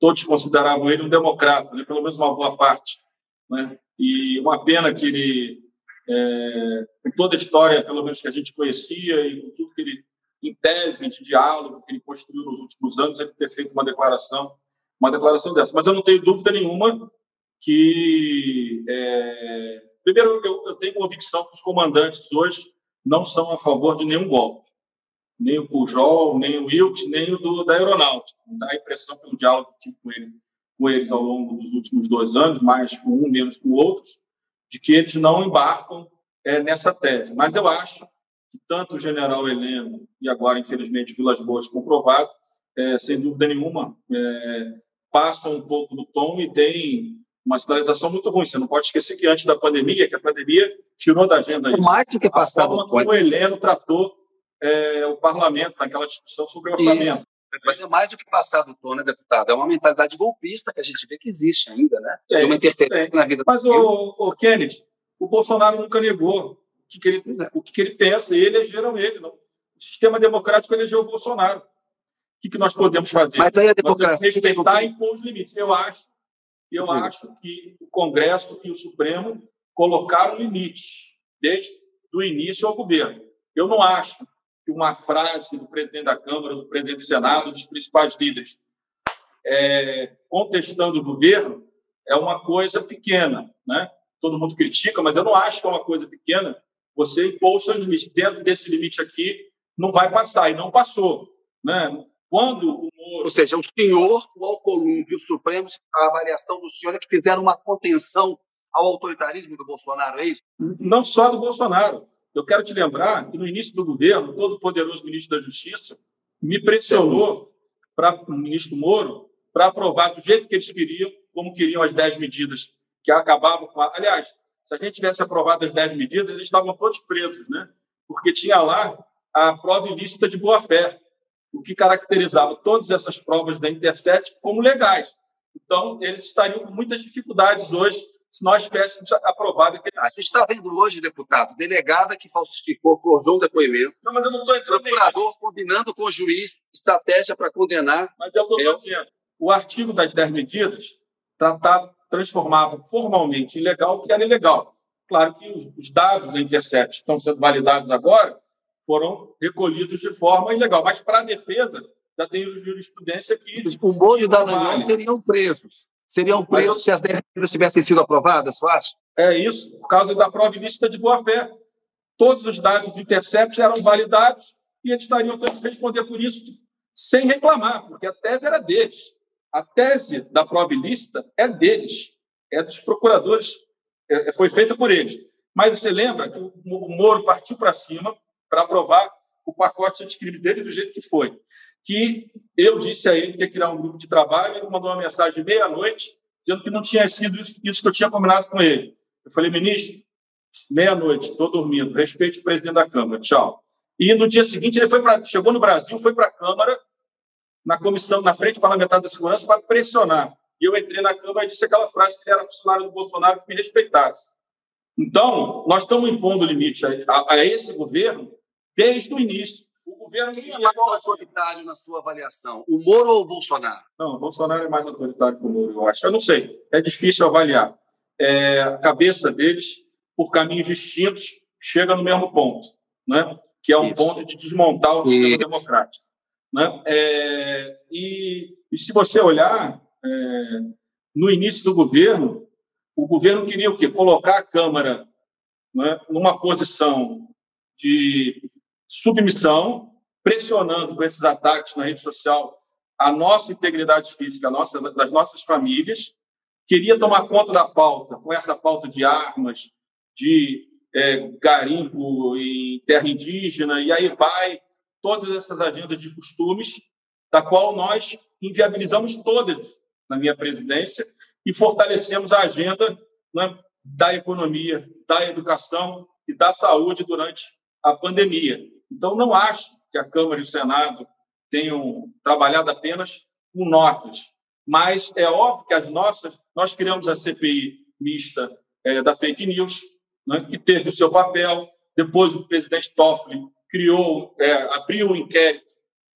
todos consideravam ele um democrata, né? pelo menos uma boa parte. Né? E uma pena que ele é, com toda a história, pelo menos que a gente conhecia, e com tudo que ele, em tese, de diálogo que ele construiu nos últimos anos, ele ter feito uma declaração, uma declaração dessa. Mas eu não tenho dúvida nenhuma que, é, primeiro, eu, eu tenho convicção que os comandantes hoje não são a favor de nenhum golpe. Nem o Pujol, nem o Wilt, nem o do, da Aeronáutica. Dá a impressão, pelo diálogo que tive com, ele, com eles ao longo dos últimos dois anos, mais com um, menos com outros, de que eles não embarcam é, nessa tese. Mas eu acho que tanto o general Heleno e agora, infelizmente, Vilas Boas comprovado, é, sem dúvida nenhuma, é, passam um pouco do tom e tem uma sinalização muito ruim. Você não pode esquecer que antes da pandemia, que a pandemia tirou da agenda isso. Mais do que passado. A forma como o Heleno tratou é, o parlamento naquela discussão sobre o orçamento. Isso. Mas é mais do que passar do tom, né, deputado? É uma mentalidade golpista que a gente vê que existe ainda, né? É, Tem uma interferência na vida Mas, o, o Kennedy, o Bolsonaro nunca negou que, que ele, é. o que, que, ele pensa, e elegeram ele. Não. O sistema democrático elegeu o Bolsonaro. O que, que nós podemos fazer? Mas aí a democracia. Respeitar e impor os limites. Eu acho, eu acho que o Congresso e o Supremo colocaram limites desde o início ao governo. Eu não acho que uma frase do presidente da Câmara, do presidente do Senado, dos principais líderes, é, contestando o governo, é uma coisa pequena. Né? Todo mundo critica, mas eu não acho que é uma coisa pequena você impor os seus limites. Dentro desse limite aqui, não vai passar, e não passou. Né? Quando o Moro... Ou seja, o senhor, o Alcolumbre e o Supremo, a avaliação do senhor é que fizeram uma contenção ao autoritarismo do Bolsonaro, é isso? Não só do Bolsonaro. Eu quero te lembrar que no início do governo, o todo-poderoso ministro da Justiça me pressionou para o ministro Moro para aprovar do jeito que eles queriam, como queriam as 10 medidas que acabavam com a... Aliás, se a gente tivesse aprovado as 10 medidas, eles estavam todos presos, né? Porque tinha lá a prova ilícita de boa-fé, o que caracterizava todas essas provas da Intercept como legais. Então, eles estariam com muitas dificuldades hoje se nós tivéssemos aprovado aquele. A gente está vendo hoje, deputado, delegada que falsificou, forjou um depoimento. Não, mas eu não estou entrando Procurador combinando com o juiz estratégia para condenar. Mas eu estou dizendo. O artigo das 10 medidas tratava, transformava formalmente ilegal o que era ilegal. Claro que os, os dados da Intercept que estão sendo validados agora foram recolhidos de forma ilegal. Mas para a defesa, já tem jurisprudência que. O Moro e o Dallagnol seriam presos seriam presos se as 10 medidas tivessem sido aprovadas, você acha? É isso, por causa da prova ilícita de boa-fé. Todos os dados do Intercept eram validados e eles estariam tendo que responder por isso sem reclamar, porque a tese era deles. A tese da prova ilícita é deles, é dos procuradores, é, é foi feita por eles. Mas você lembra que o Moro partiu para cima para aprovar o pacote anticrime dele do jeito que foi que eu disse a ele que ia criar um grupo de trabalho, ele mandou uma mensagem meia-noite, dizendo que não tinha sido isso, isso, que eu tinha combinado com ele. Eu falei, ministro, meia-noite, estou dormindo, respeite o presidente da Câmara, tchau. E no dia seguinte ele foi pra, chegou no Brasil, foi para a Câmara, na comissão, na frente parlamentar da segurança, para pressionar. E eu entrei na Câmara e disse aquela frase que ele era funcionário do Bolsonaro que me respeitasse. Então, nós estamos impondo limite a, a, a esse governo desde o início. O governo Quem é mais autoritário na sua avaliação, o Moro ou o Bolsonaro? Não, o Bolsonaro é mais autoritário que o Moro, eu acho. Eu não sei, é difícil avaliar. É, a cabeça deles, por caminhos distintos, chega no mesmo ponto, né? que é um Isso. ponto de desmontar o sistema Isso. democrático. Né? É, e, e, se você olhar, é, no início do governo, o governo queria o quê? Colocar a Câmara né, numa posição de submissão, pressionando com esses ataques na rede social a nossa integridade física, a nossa, das nossas famílias, queria tomar conta da pauta, com essa pauta de armas, de é, garimpo em terra indígena, e aí vai todas essas agendas de costumes, da qual nós inviabilizamos todas na minha presidência e fortalecemos a agenda né, da economia, da educação e da saúde durante a pandemia. Então, não acho que a Câmara e o Senado tenham trabalhado apenas com notas, mas é óbvio que as nossas. Nós criamos a CPI mista é, da fake news, né, que teve o seu papel. Depois, o presidente Toffoli criou, é, abriu um inquérito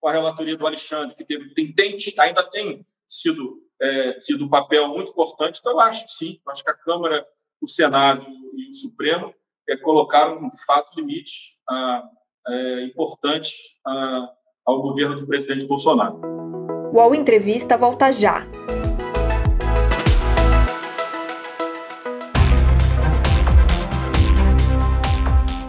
com a relatoria do Alexandre, que teve, tem, tem ainda tem sido, é, sido um papel muito importante. Então, eu acho que sim, acho que a Câmara, o Senado e o Supremo é, colocaram um fato limite a, é, importante a, ao governo do presidente Bolsonaro. O UOL Entrevista volta já.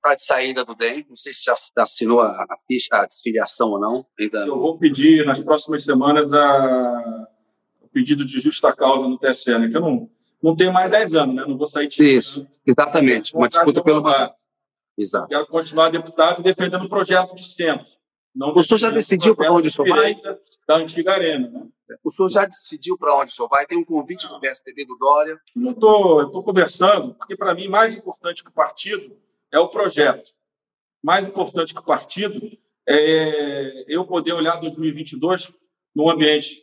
para de saída do DEM. Não sei se já assinou a, a, ficha, a desfiliação ou não. Ainda Eu vou pedir nas próximas semanas a, o pedido de justa causa no TSE, né? que eu não, não tenho mais 10 anos, né? não vou sair de. Isso, exatamente. Uma disputa pelo mandato. Exato. Quero continuar deputado defendendo o projeto de centro. Não o senhor já decidiu para onde o senhor vai? Da antiga arena. Né? O senhor já decidiu para onde o senhor vai? Tem um convite do PSTB do Dória? Não estou, estou conversando, porque para mim mais importante que o partido é o projeto. Mais importante que o partido é eu poder olhar 2022 num ambiente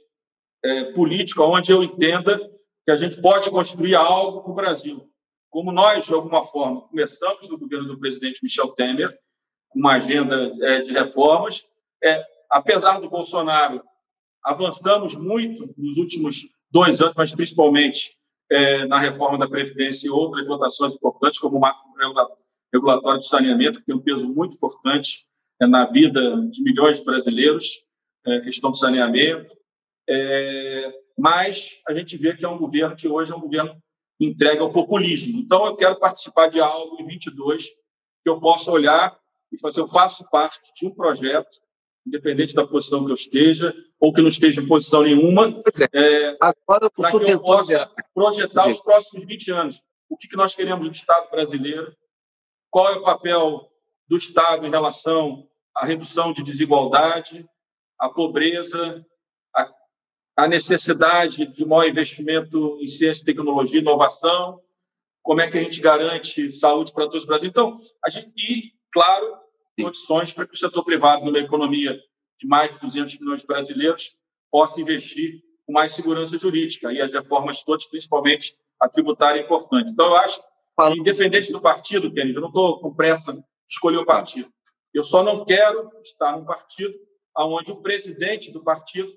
é, político onde eu entenda que a gente pode construir algo para o Brasil. Como nós, de alguma forma, começamos no governo do presidente Michel Temer, uma agenda é, de reformas, é, apesar do Bolsonaro, avançamos muito nos últimos dois anos, mas principalmente é, na reforma da Previdência e outras votações importantes, como o marco regulatório de saneamento, que tem um peso muito importante é, na vida de milhões de brasileiros, é, questão do saneamento. É, mas a gente vê que é um governo que hoje é um governo entregue ao populismo. Então, eu quero participar de algo em 22 que eu possa olhar e fazer, eu faço parte de um projeto, independente da posição que eu esteja, ou que não esteja em posição nenhuma, é, é para que eu possa projetar os próximos 20 anos. O que, que nós queremos do Estado brasileiro, qual é o papel do Estado em relação à redução de desigualdade, à pobreza, à, à necessidade de maior investimento em ciência, tecnologia e inovação, como é que a gente garante saúde para todos os brasileiros. Então, a gente, e, claro, condições para que o setor privado, numa economia de mais de 200 milhões de brasileiros, possa investir com mais segurança jurídica. E as reformas todas, principalmente a tributária, é importante. Então, eu acho Independente do partido, Kennedy, eu não estou com pressa de escolher o partido. Eu só não quero estar num partido onde o presidente do partido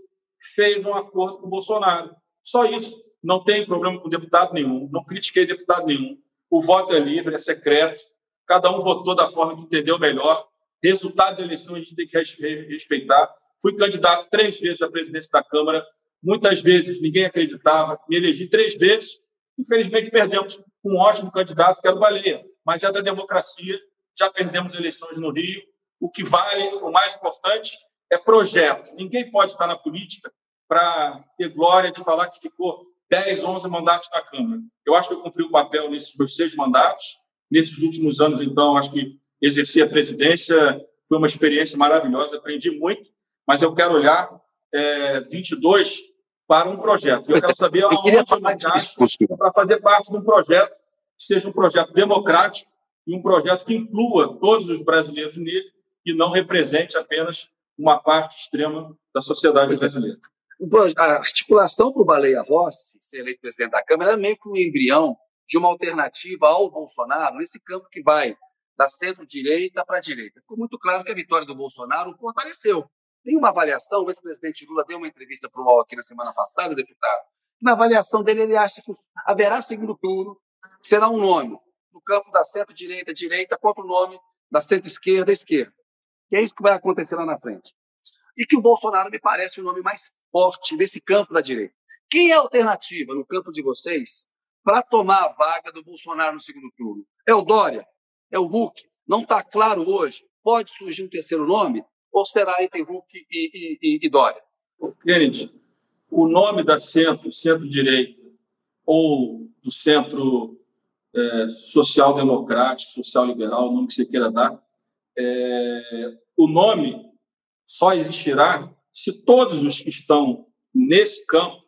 fez um acordo com o Bolsonaro. Só isso. Não tem problema com deputado nenhum. Não critiquei deputado nenhum. O voto é livre, é secreto. Cada um votou da forma que entendeu melhor. Resultado da eleição a gente tem que respeitar. Fui candidato três vezes à presidência da Câmara. Muitas vezes ninguém acreditava. Me elegi três vezes Infelizmente, perdemos um ótimo candidato, que era o Baleia, mas é da democracia, já perdemos eleições no Rio. O que vale, o mais importante, é projeto. Ninguém pode estar na política para ter glória de falar que ficou 10, 11 mandatos na Câmara. Eu acho que eu cumpri o papel nesses meus seis mandatos. Nesses últimos anos, então, acho que exercer a presidência foi uma experiência maravilhosa, aprendi muito, mas eu quero olhar é, 22 para um projeto. Eu quero saber eu aonde eu encaixo para fazer parte de um projeto que seja um projeto democrático e um projeto que inclua todos os brasileiros nele e não represente apenas uma parte extrema da sociedade pois é. brasileira. É. A articulação para o Baleia Rossi ser eleito presidente da Câmara é meio que um embrião de uma alternativa ao Bolsonaro nesse campo que vai da centro-direita para a direita. Ficou muito claro que a vitória do Bolsonaro fortaleceu. Tem uma avaliação, o ex-presidente Lula deu uma entrevista para o UOL aqui na semana passada, deputado. Na avaliação dele, ele acha que haverá segundo turno, será um nome no campo da centro-direita, direita, contra o nome da centro-esquerda, esquerda. Que é isso que vai acontecer lá na frente. E que o Bolsonaro me parece o nome mais forte nesse campo da direita. Quem é a alternativa no campo de vocês para tomar a vaga do Bolsonaro no segundo turno? É o Dória? É o Huck? Não está claro hoje. Pode surgir um terceiro nome? Ou será entre Huck e, e, e, e Dória? Kennedy, o nome da centro, centro-direita, ou do centro é, social-democrático, social-liberal, o nome que você queira dar, é, o nome só existirá se todos os que estão nesse campo,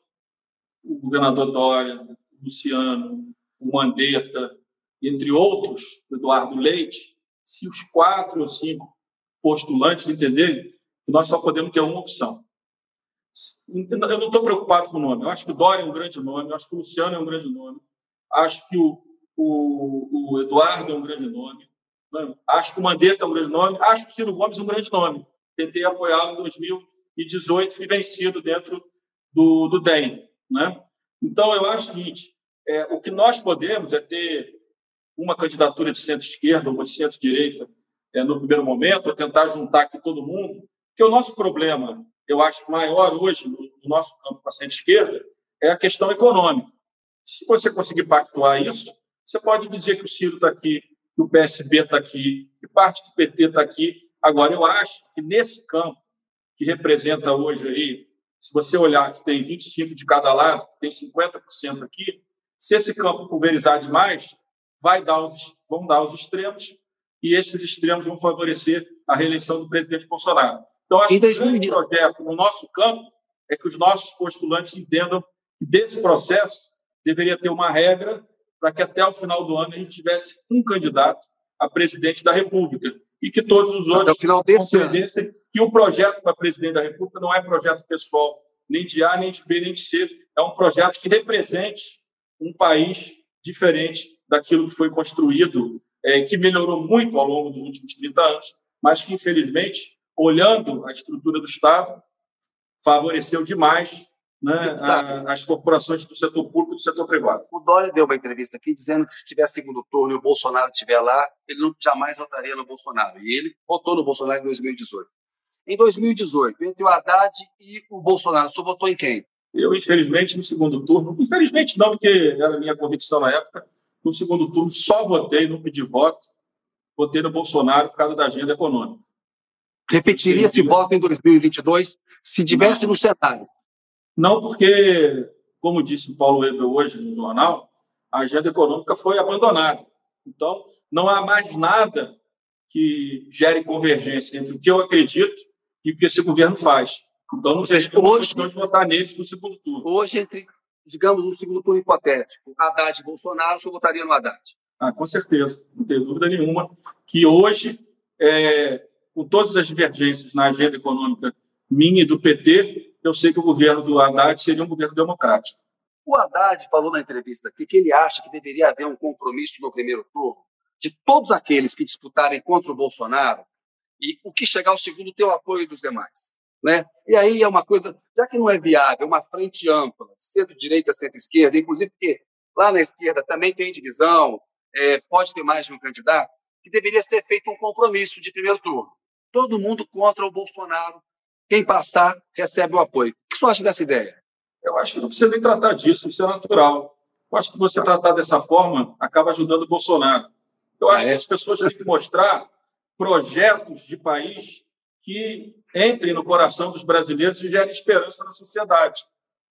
o governador Dória, o Luciano, o Mandetta, entre outros, Eduardo Leite, se os quatro ou cinco postulantes entenderem que nós só podemos ter uma opção. Eu não estou preocupado com o nome. Eu acho que o Dória é um grande nome, eu acho que o Luciano é um grande nome, acho que o, o, o Eduardo é um grande nome, né? acho que o Mandetta é um grande nome, acho que o Ciro Gomes é um grande nome. Tentei apoiá-lo em 2018, fui vencido dentro do, do DEM. Né? Então, eu acho o seguinte: é, o que nós podemos é ter uma candidatura de centro-esquerda ou de centro-direita é, no primeiro momento, tentar juntar aqui todo mundo, que o nosso problema, eu acho, maior hoje no, no nosso campo para centro-esquerda é a questão econômica. Se você conseguir pactuar isso, você pode dizer que o Ciro está aqui, que o PSB está aqui, que parte do PT está aqui. Agora, eu acho que nesse campo, que representa hoje aí, se você olhar que tem 25 de cada lado, tem 50% aqui, se esse campo pulverizar demais, vai dar os, vão dar os extremos e esses extremos vão favorecer a reeleição do presidente Bolsonaro. Então, acho que o grande projeto no nosso campo é que os nossos postulantes entendam que desse processo deveria ter uma regra para que até o final do ano a gente tivesse um candidato a presidente da República e que todos os outros compreendessem que o projeto para presidente da República não é projeto pessoal, nem de A, nem de B, nem de C, é um projeto que represente um país diferente daquilo que foi construído, é, que melhorou muito ao longo dos últimos 30 anos, mas que, infelizmente, olhando a estrutura do Estado, favoreceu demais né, a, as corporações do setor público e do setor privado. O Dória deu uma entrevista aqui dizendo que se tiver segundo turno e o Bolsonaro estiver lá, ele não, jamais votaria no Bolsonaro. E ele votou no Bolsonaro em 2018. Em 2018, entre o Haddad e o Bolsonaro, o senhor votou em quem? Eu, infelizmente, no segundo turno, infelizmente não, porque era a minha convicção na época, no segundo turno só votei, não pedi voto, votei no Bolsonaro por causa da agenda econômica. Repetiria esse voto em 2022 se tivesse no cenário? Não, porque, como disse o Paulo Weber hoje no jornal, a agenda econômica foi abandonada. Então, não há mais nada que gere convergência entre o que eu acredito e o que esse governo faz. Então, não seja, hoje de votar neles no segundo turno. Hoje, entre, digamos, um segundo turno hipotético, Haddad e Bolsonaro, o senhor votaria no Haddad? Ah, com certeza, não tenho dúvida nenhuma que hoje, é, com todas as divergências na agenda econômica minha e do PT, eu sei que o governo do Haddad seria um governo democrático. O Haddad falou na entrevista aqui que ele acha que deveria haver um compromisso no primeiro turno de todos aqueles que disputarem contra o Bolsonaro e o que chegar ao segundo ter o apoio dos demais. Né? E aí é uma coisa, já que não é viável, uma frente ampla, centro-direita, centro-esquerda, inclusive porque lá na esquerda também tem divisão, é, pode ter mais de um candidato, que deveria ser feito um compromisso de primeiro turno. Todo mundo contra o Bolsonaro, quem passar recebe o apoio. O que você acha dessa ideia? Eu acho que não precisa nem tratar disso, isso é natural. Eu acho que você tratar dessa forma acaba ajudando o Bolsonaro. Eu acho ah, é? que as pessoas têm que mostrar projetos de país que entrem no coração dos brasileiros e gerem esperança na sociedade.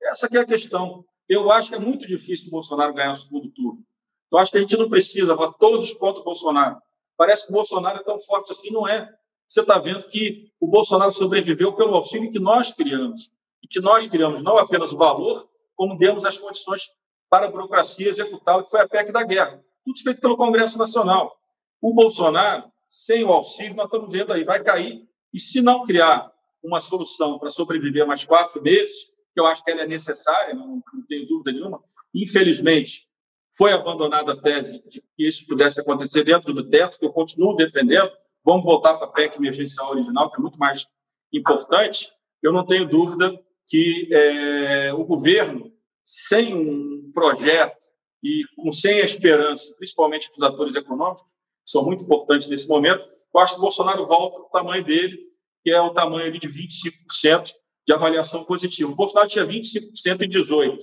Essa é a questão. Eu acho que é muito difícil o Bolsonaro ganhar o segundo turno. Eu acho que a gente não precisa votar todos contra o Bolsonaro. Parece que o Bolsonaro é tão forte assim, não é. Você está vendo que o Bolsonaro sobreviveu pelo auxílio que nós criamos. E que nós criamos não apenas o valor, como demos as condições para a burocracia executá-lo, que foi a PEC da guerra. Tudo feito pelo Congresso Nacional. O Bolsonaro, sem o auxílio, nós estamos vendo aí, vai cair e se não criar uma solução para sobreviver mais quatro meses, que eu acho que ela é necessária, não, não tenho dúvida nenhuma, infelizmente, foi abandonada a tese de que isso pudesse acontecer dentro do teto, que eu continuo defendendo. Vamos voltar para a PEC emergencial original, que é muito mais importante. Eu não tenho dúvida que é, o governo, sem um projeto e com sem a esperança, principalmente dos atores econômicos, que são muito importantes nesse momento, eu acho que o Bolsonaro volta para o tamanho dele, que é o tamanho de 25% de avaliação positiva. O Bolsonaro tinha 25% em 18%.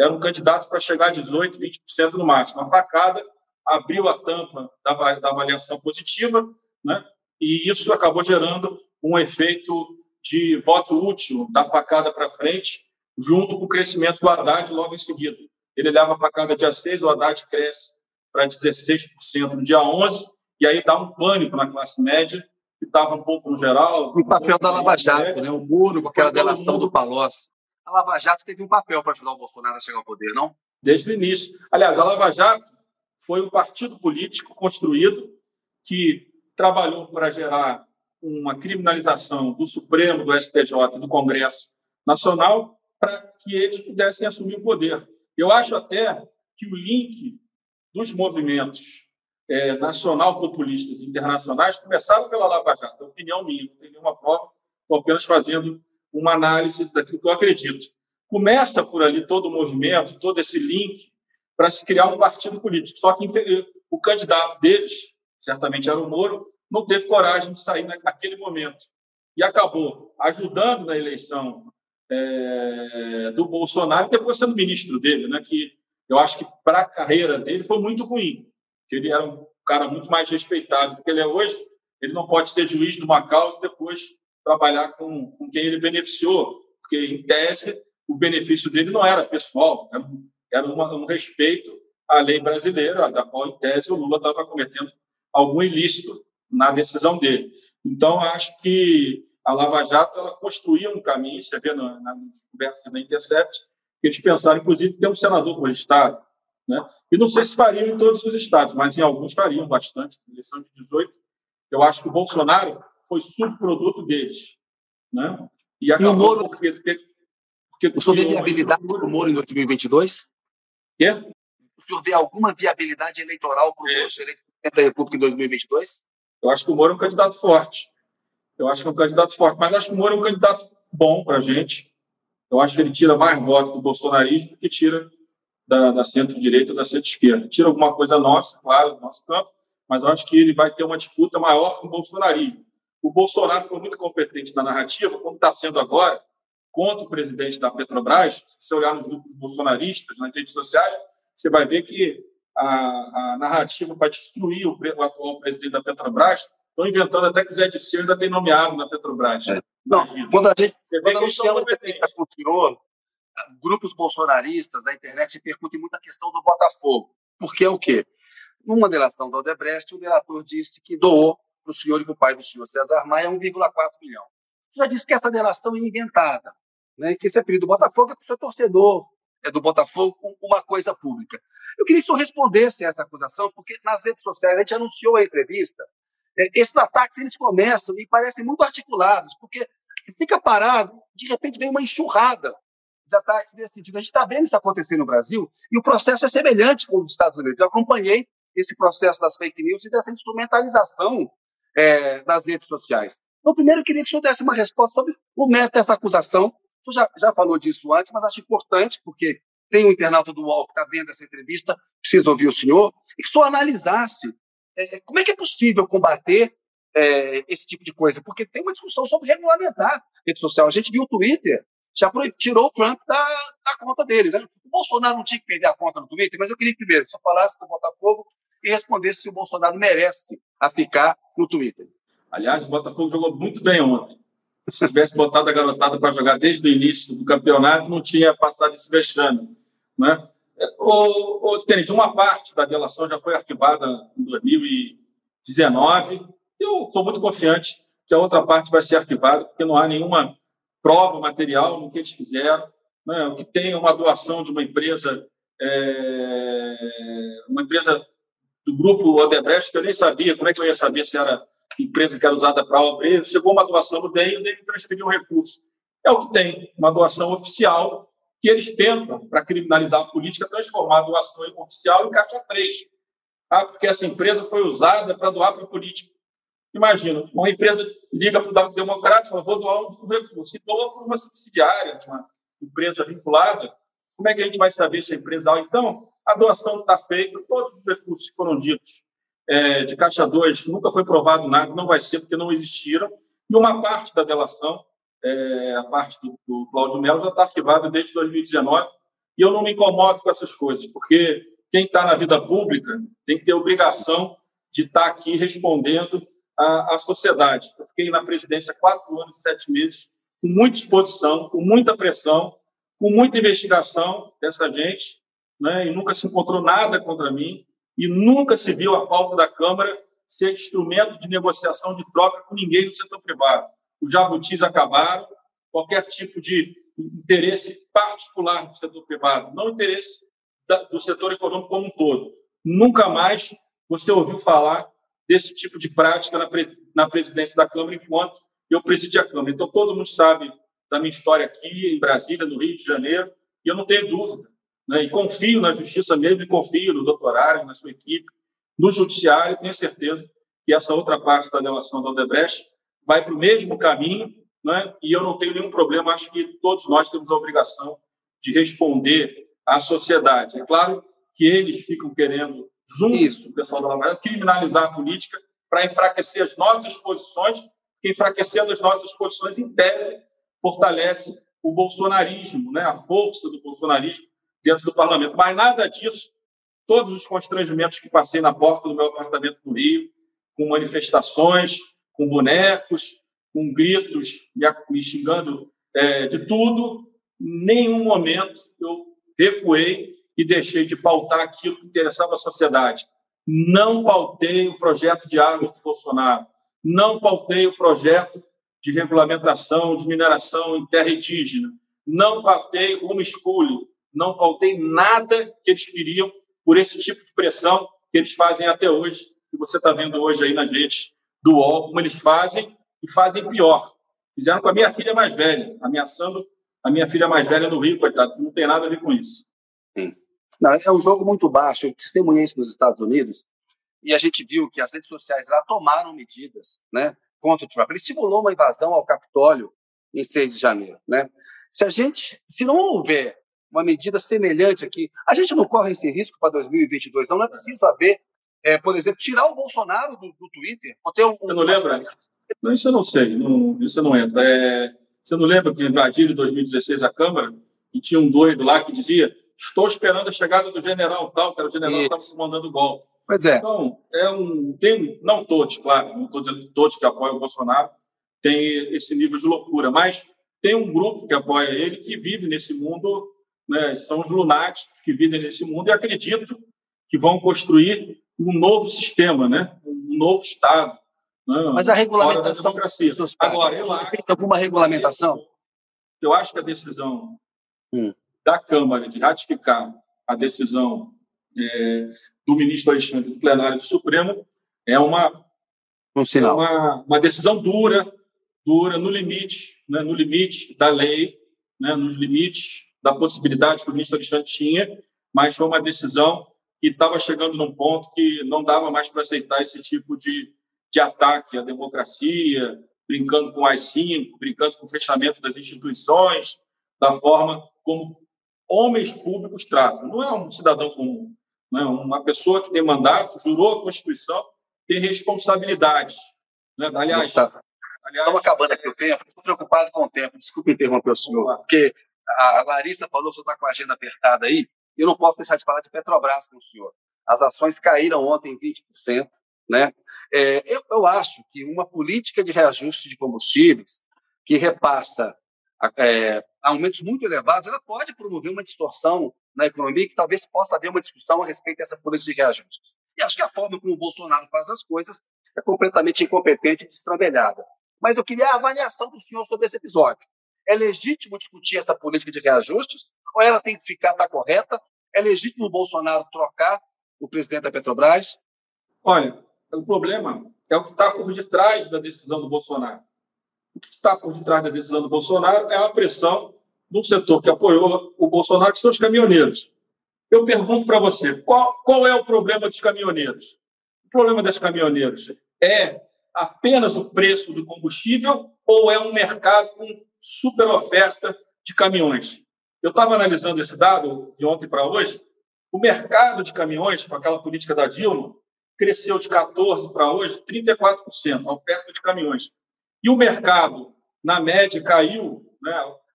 Era um candidato para chegar a 18%, 20% no máximo. A facada abriu a tampa da, da avaliação positiva, né? e isso acabou gerando um efeito de voto útil da facada para frente, junto com o crescimento do Haddad logo em seguida. Ele leva a facada dia 6, o Haddad cresce para 16% no dia 11, e aí dá um pânico na classe média, que estava um pouco no geral. O papel da Lava Jato, né? o muro com aquela delação do Palocci. A Lava Jato teve um papel para ajudar o Bolsonaro a chegar ao poder, não? Desde o início. Aliás, a Lava Jato foi um partido político construído que trabalhou para gerar uma criminalização do Supremo, do STJ, do Congresso Nacional, para que eles pudessem assumir o poder. Eu acho até que o link dos movimentos é, nacional populistas internacionais começaram pela Lava Jato. É opinião minha, não tem nenhuma prova, estou apenas fazendo uma análise daquilo que eu acredito. Começa por ali todo o movimento, todo esse link para se criar um partido político. Só que o candidato deles, certamente era o Moro, não teve coragem de sair naquele momento. E acabou ajudando na eleição é, do Bolsonaro, depois sendo ministro dele, né, que eu acho que para a carreira dele foi muito ruim, porque ele era um cara muito mais respeitado do que ele é hoje. Ele não pode ser juiz de uma causa e depois trabalhar com, com quem ele beneficiou, porque, em tese, o benefício dele não era pessoal, era, era uma, um respeito à lei brasileira, da qual, em tese, o Lula estava cometendo algum ilícito na decisão dele. Então, acho que a Lava Jato ela construía um caminho, você vê na, na conversa da Intercept, que eles pensaram, inclusive, ter um senador por estado. Né? E não sei se fariam em todos os estados, mas em alguns fariam bastante. Na eleição de 18, eu acho que o Bolsonaro foi subproduto deles. Né? E, e o Moro... Porque, porque, o senhor vê viabilidade para o Moro em 2022? Quê? O senhor vê alguma viabilidade eleitoral para o Moro ser eleito da República em 2022? Eu acho que o Moro é um candidato forte. Eu acho que é um candidato forte, mas acho que o Moro é um candidato bom para a gente. Eu acho que ele tira mais votos do bolsonarismo do que tira da, da centro-direita ou da centro-esquerda. Tira alguma coisa nossa, claro, do nosso campo, mas eu acho que ele vai ter uma disputa maior com o bolsonarismo. O Bolsonaro foi muito competente na narrativa, como está sendo agora, contra o presidente da Petrobras. Se você olhar nos grupos bolsonaristas, nas redes sociais, você vai ver que a, a narrativa para destruir o, o, atual presidente da Petrobras, estão inventando até que o Zé Disseu ainda tem nomeado na Petrobras. É. Não, quando a gente, quando anunciamos a com o senhor, grupos bolsonaristas da internet repercutem muito a questão do Botafogo. Porque é o quê? Numa delação da Odebrecht, o delator disse que doou para o senhor e para o pai do senhor César Maia 1,4 milhão. Já disse que essa delação é inventada, né? que esse apelido do Botafogo é para o seu torcedor, é do Botafogo uma coisa pública. Eu queria que o senhor respondesse a essa acusação, porque nas redes sociais a gente anunciou a entrevista. É, esses ataques eles começam e parecem muito articulados, porque fica parado, de repente vem uma enxurrada de ataques nesse sentido. A gente está vendo isso acontecer no Brasil e o processo é semelhante com os Estados Unidos. Eu acompanhei esse processo das fake news e dessa instrumentalização é, das redes sociais. Então, primeiro, eu queria que o senhor desse uma resposta sobre o mérito dessa acusação Tu já, já falou disso antes, mas acho importante, porque tem um internauta do UOL que está vendo essa entrevista, precisa ouvir o senhor, e que o senhor analisasse é, é, como é que é possível combater é, esse tipo de coisa, porque tem uma discussão sobre regulamentar rede social. A gente viu o Twitter, já tirou o Trump da, da conta dele. Né? O Bolsonaro não tinha que perder a conta no Twitter, mas eu queria que primeiro só falasse do Botafogo e respondesse se o Bolsonaro merece a ficar no Twitter. Aliás, o Botafogo jogou muito bem ontem se tivesse botado a garotada para jogar desde o início do campeonato, não tinha passado esse vexame. Né? O, o, diferente, uma parte da delação já foi arquivada em 2019. Eu estou muito confiante que a outra parte vai ser arquivada, porque não há nenhuma prova material no que eles fizeram. Né? O que tem uma doação de uma empresa, é, uma empresa do grupo Odebrecht, que eu nem sabia, como é que eu ia saber se era empresa que era usada para obra, chegou uma doação do DEM e o DEM transferiu um recurso. É o que tem, uma doação oficial que eles tentam, para criminalizar a política, transformar a doação oficial em caixa 3. Ah, porque essa empresa foi usada para doar para o político. Imagina, uma empresa liga para o democrático, fala, vou doar um recurso, e doa para uma subsidiária, uma empresa vinculada. Como é que a gente vai saber se é empresa... Então, a doação está feita, todos os recursos foram ditos é, de Caixa 2 nunca foi provado nada, não vai ser porque não existiram, e uma parte da delação, é, a parte do, do Cláudio Melo, já está arquivada desde 2019, e eu não me incomodo com essas coisas, porque quem está na vida pública tem que ter obrigação de estar tá aqui respondendo à sociedade. Eu fiquei na presidência quatro anos e sete meses, com muita exposição, com muita pressão, com muita investigação dessa gente, né, e nunca se encontrou nada contra mim e nunca se viu a pauta da Câmara ser instrumento de negociação de troca com ninguém do setor privado. Os jabutis acabaram, qualquer tipo de interesse particular do setor privado, não interesse do setor econômico como um todo. nunca mais você ouviu falar desse tipo de prática na, pre, na presidência da Câmara enquanto eu presidi a Câmara. Então, todo mundo sabe da minha história aqui em Brasília, no Rio de Janeiro, e eu não tenho dúvida. Né? E confio na Justiça mesmo, e confio no doutor Ares, na sua equipe, no Judiciário, tenho certeza que essa outra parte da delação da Odebrecht vai para o mesmo caminho, né? e eu não tenho nenhum problema, acho que todos nós temos a obrigação de responder à sociedade. É claro que eles ficam querendo, junto Isso. com o pessoal da Lava criminalizar a política para enfraquecer as nossas posições, que enfraquecendo as nossas posições, em tese, fortalece o bolsonarismo, né? a força do bolsonarismo dentro do parlamento. Mas nada disso, todos os constrangimentos que passei na porta do meu apartamento no Rio, com manifestações, com bonecos, com gritos, me xingando é, de tudo, em nenhum momento eu recuei e deixei de pautar aquilo que interessava a sociedade. Não pautei o projeto de armas do Bolsonaro, não pautei o projeto de regulamentação de mineração em terra indígena, não pautei homeschooling, não pautei nada que eles queriam por esse tipo de pressão que eles fazem até hoje, que você está vendo hoje aí nas redes do UOL, como eles fazem e fazem pior. Fizeram com a minha filha mais velha, ameaçando a minha filha mais velha no Rio, coitado, que não tem nada a ver com isso. Sim. Não, é um jogo muito baixo. Eu testemunhei isso nos Estados Unidos e a gente viu que as redes sociais lá tomaram medidas né, contra o Trump. Ele estimulou uma invasão ao Capitólio em 6 de janeiro. Né? Se a gente, se não houver uma medida semelhante aqui, a gente não corre esse risco para 2022, não. Não é preciso haver, é, por exemplo, tirar o Bolsonaro do, do Twitter. Ou um, Você não lembra? Não, isso eu não sei, não, isso não entra. É, você não lembra que invadiram em 2016 a Câmara e tinha um doido lá que dizia estou esperando a chegada do general tal, que era o general que estava se mandando golpe. Pois é. Então, é um, tem, não todos, claro, não estou dizendo todos que apoiam o Bolsonaro têm esse nível de loucura, mas tem um grupo que apoia ele que vive nesse mundo, né, são os lunáticos que vivem nesse mundo e acreditam que vão construir um novo sistema, né, um novo Estado. Né, Mas a regulamentação. Agora, eu acho. Tem alguma regulamentação? Eu acho que a decisão hum. Da Câmara de ratificar a decisão é, do ministro Alexandre do plenário do Supremo é uma, um sinal. É uma, uma decisão dura, dura no limite, né, no limite da lei, né, nos limites da possibilidade que o ministro Alexandre tinha, mas foi uma decisão que estava chegando num ponto que não dava mais para aceitar esse tipo de, de ataque à democracia, brincando com o AI-5, brincando com o fechamento das instituições, da forma como homens públicos tratam. Não é um cidadão comum, né? uma pessoa que tem mandato, jurou a Constituição, tem responsabilidade. Né? Aliás, tá. Estamos acabando aqui o tempo, estou preocupado com o tempo, desculpe interromper o senhor, porque a Larissa falou que o senhor está com a agenda apertada aí, e eu não posso deixar de falar de Petrobras com o senhor. As ações caíram ontem 20%. Né? É, eu, eu acho que uma política de reajuste de combustíveis que repassa é, aumentos muito elevados, ela pode promover uma distorção na economia que talvez possa haver uma discussão a respeito dessa política de reajustes. E acho que a forma como o Bolsonaro faz as coisas é completamente incompetente e destrambelhada. Mas eu queria a avaliação do senhor sobre esse episódio. É legítimo discutir essa política de reajustes? Ou ela tem que ficar, está correta? É legítimo o Bolsonaro trocar o presidente da Petrobras? Olha, o problema é o que está por detrás da decisão do Bolsonaro. O que está por detrás da decisão do Bolsonaro é a pressão do setor que apoiou o Bolsonaro, que são os caminhoneiros. Eu pergunto para você, qual, qual é o problema dos caminhoneiros? O problema dos caminhoneiros é apenas o preço do combustível ou é um mercado com super oferta de caminhões? Eu estava analisando esse dado de ontem para hoje. O mercado de caminhões, com aquela política da Dilma, cresceu de 14% para hoje 34%, a oferta de caminhões. E o mercado, na média, caiu, né,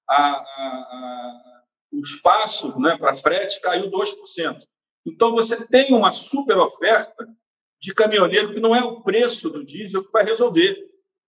a, a, a, o espaço né, para frete caiu 2%. Então, você tem uma super oferta de caminhoneiro que não é o preço do diesel que vai resolver.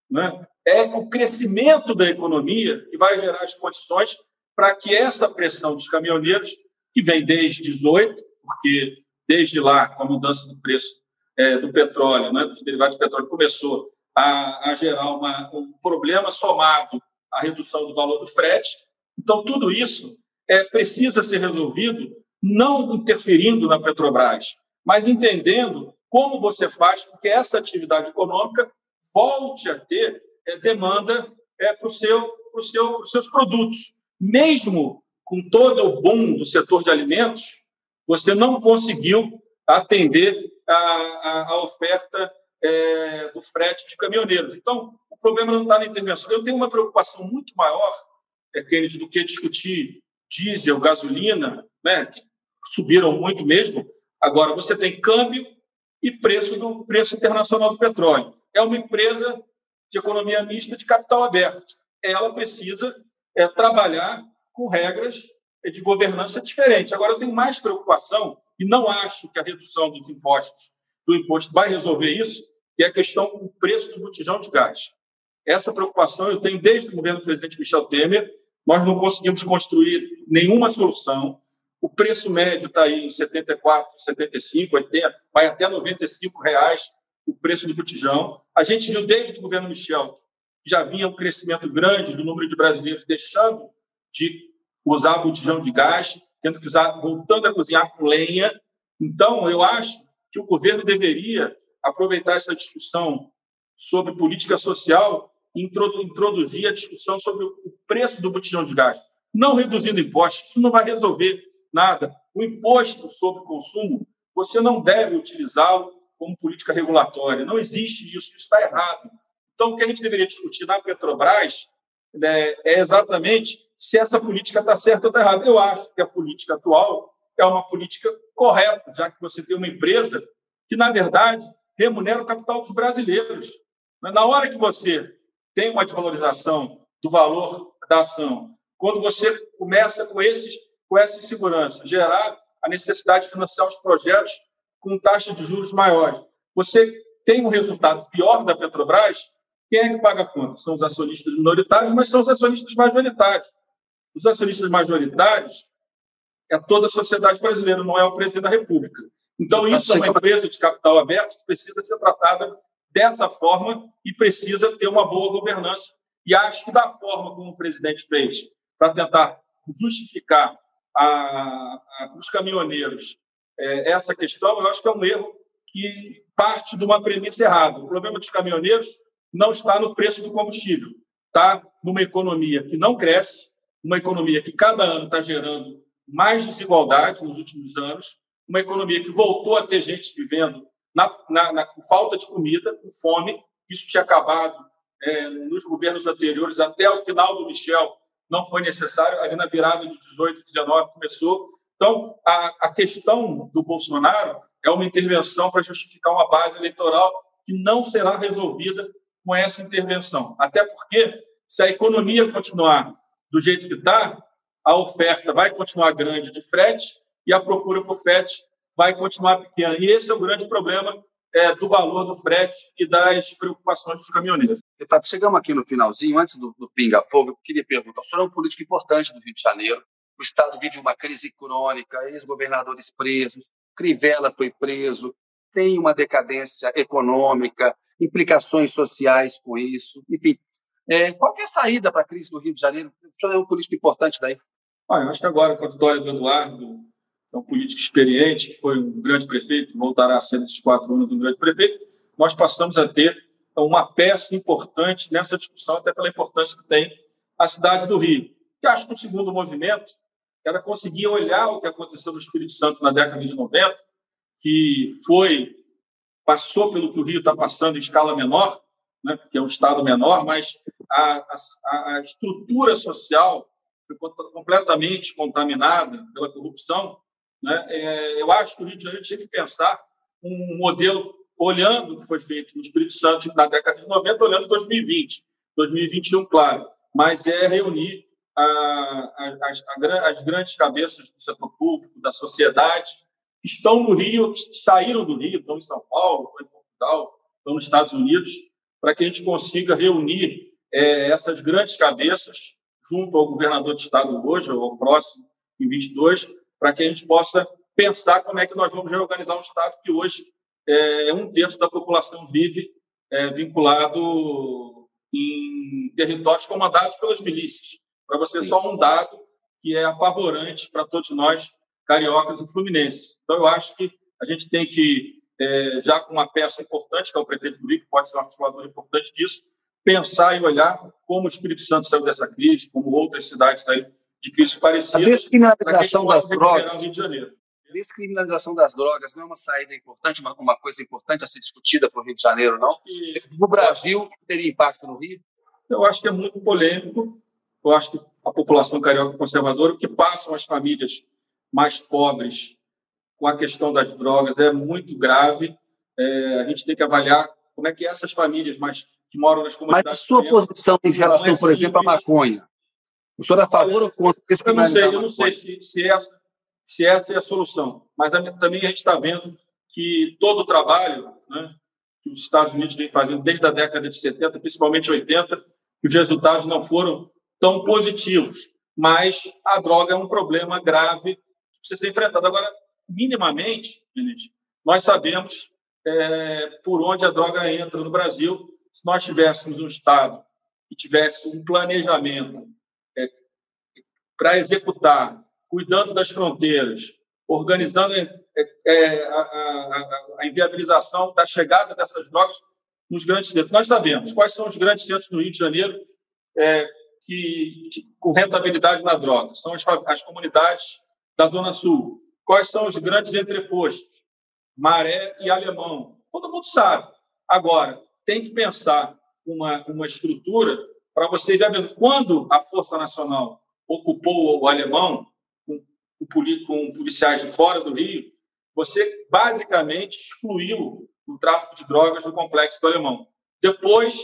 Né? É o crescimento da economia que vai gerar as condições para que essa pressão dos caminhoneiros, que vem desde 18, porque desde lá, com a mudança do preço é, do petróleo, né, dos derivados do petróleo, começou a, a gerar uma, um problema somado à redução do valor do frete. Então, tudo isso é, precisa ser resolvido não interferindo na Petrobras, mas entendendo como você faz com que essa atividade econômica volte a ter é, demanda é, para seu, seu, os seus produtos. Mesmo com todo o boom do setor de alimentos, você não conseguiu atender a, a, a oferta é, do frete de caminhoneiros. Então, o problema não está na intervenção. Eu tenho uma preocupação muito maior, é, Kennedy, do que discutir diesel, gasolina, né, que subiram muito mesmo. Agora, você tem câmbio e preço do preço internacional do petróleo. É uma empresa de economia mista de capital aberto. Ela precisa é, trabalhar com regras de governança diferentes. Agora, eu tenho mais preocupação, e não acho que a redução dos impostos, do imposto, vai resolver isso, que é a questão do preço do botijão de gás. Essa preocupação eu tenho desde o governo do presidente Michel Temer. Nós não conseguimos construir nenhuma solução. O preço médio está aí em 74, 75, 80, vai até 95 reais o preço do botijão. A gente viu desde o governo Michel que já vinha um crescimento grande do número de brasileiros deixando de usar botijão de gás, tendo que usar, voltando a cozinhar com lenha. Então, eu acho que o governo deveria aproveitar essa discussão sobre política social e introduzir a discussão sobre o preço do botijão de gás. Não reduzindo impostos, isso não vai resolver nada. O imposto sobre consumo, você não deve utilizá-lo como política regulatória. Não existe isso, isso está errado. Então, o que a gente deveria discutir na Petrobras né, é exatamente se essa política está certa ou está errada. Eu acho que a política atual é uma política correta, já que você tem uma empresa que, na verdade, remunera o capital dos brasileiros. Na hora que você tem uma desvalorização do valor da ação, quando você começa com, esses, com essa insegurança, gerar a necessidade de financiar os projetos com taxa de juros maiores, você tem um resultado pior da Petrobras, quem é que paga a conta? São os acionistas minoritários, mas são os acionistas majoritários. Os acionistas majoritários é toda a sociedade brasileira, não é o presidente da República. Então, isso é uma empresa de capital aberto que precisa ser tratada dessa forma e precisa ter uma boa governança. E acho que da forma como o presidente fez para tentar justificar para os caminhoneiros é, essa questão, eu acho que é um erro que parte de uma premissa errada. O problema dos caminhoneiros não está no preço do combustível, está numa economia que não cresce, uma economia que cada ano está gerando mais desigualdade nos últimos anos, uma economia que voltou a ter gente vivendo na, na, na com falta de comida, com fome. Isso tinha acabado é, nos governos anteriores, até o final do Michel não foi necessário, ali na virada de 18, 19 começou. Então, a, a questão do Bolsonaro é uma intervenção para justificar uma base eleitoral que não será resolvida com essa intervenção. Até porque, se a economia continuar do jeito que está, a oferta vai continuar grande de frete e a procura por frete vai continuar pequena. E esse é o grande problema é, do valor do frete e das preocupações dos caminhoneiros. Deputado, chegamos aqui no finalzinho, antes do, do Pinga Fogo, eu queria perguntar: o senhor é um político importante do Rio de Janeiro, o Estado vive uma crise crônica, ex-governadores presos, Crivella foi preso, tem uma decadência econômica, implicações sociais com isso, enfim. É, qual é a saída para a crise do Rio de Janeiro? O senhor é um político importante daí. Ah, eu acho que agora, com a vitória do Eduardo, é um político experiente, que foi um grande prefeito, voltará a ser nesses quatro anos um grande prefeito, nós passamos a ter uma peça importante nessa discussão, até pela importância que tem a cidade do Rio. E acho que o segundo movimento era conseguir olhar o que aconteceu no Espírito Santo na década de 90, que foi passou pelo que o Rio está passando em escala menor, né, porque é um estado menor, mas a, a, a estrutura social foi completamente contaminada pela corrupção. Né? É, eu acho que o Rio de Janeiro tinha que pensar um modelo olhando o que foi feito no Espírito Santo na década de 90, olhando 2020, 2021, claro, mas é reunir a, a, as, as grandes cabeças do setor público, da sociedade, que estão no Rio, que saíram do Rio, estão em São Paulo, estão em Portugal, estão nos Estados Unidos, para que a gente consiga reunir é, essas grandes cabeças junto ao governador de estado hoje, ou ao próximo, em 22, para que a gente possa pensar como é que nós vamos reorganizar um estado que hoje é um terço da população vive é, vinculado em territórios comandados pelas milícias. Para você, Sim. só um dado que é apavorante para todos nós, cariocas e fluminenses. Então, eu acho que a gente tem que, é, já com uma peça importante, que é o prefeito do Rio, que pode ser um articulador importante disso, pensar e olhar como o Espírito Santo saiu dessa crise, como outras cidades saíram de crise parecidas. A descriminalização das drogas. Descriminalização das drogas não é uma saída importante, uma, uma coisa importante a ser discutida para o Rio de Janeiro, não? E, no Brasil, teria impacto no Rio? Eu acho que é muito polêmico. Eu acho que a população carioca conservadora, o que passam as famílias mais pobres com a questão das drogas é muito grave. É, a gente tem que avaliar como é que essas famílias mais que moram nas comunidades. Mas a sua posição em relação, é por exemplo, à maconha? O senhor é a favor ou contra Eu não sei, eu não sei se, se, essa, se essa é a solução. Mas a, também a gente está vendo que todo o trabalho né, que os Estados Unidos vem fazendo desde a década de 70, principalmente 80, os resultados não foram tão positivos. Mas a droga é um problema grave que precisa ser enfrentado. Agora, minimamente, gente, nós sabemos é, por onde a droga entra no Brasil. Se nós tivéssemos um Estado que tivesse um planejamento para executar, cuidando das fronteiras, organizando é, é, a, a, a, inviabilização da chegada dessas drogas nos grandes centros. Nós sabemos quais são os grandes centros no Rio de Janeiro é, que, que, com rentabilidade na droga. São as, as comunidades da Zona Sul. Quais são os grandes entrepostos? Maré e Alemão. Todo mundo sabe. Agora, tem que pensar uma, uma estrutura para você ver quando a Força Nacional ocupou o Alemão, com, com policiais de fora do Rio, você basicamente excluiu o tráfico de drogas do complexo do Alemão. Depois,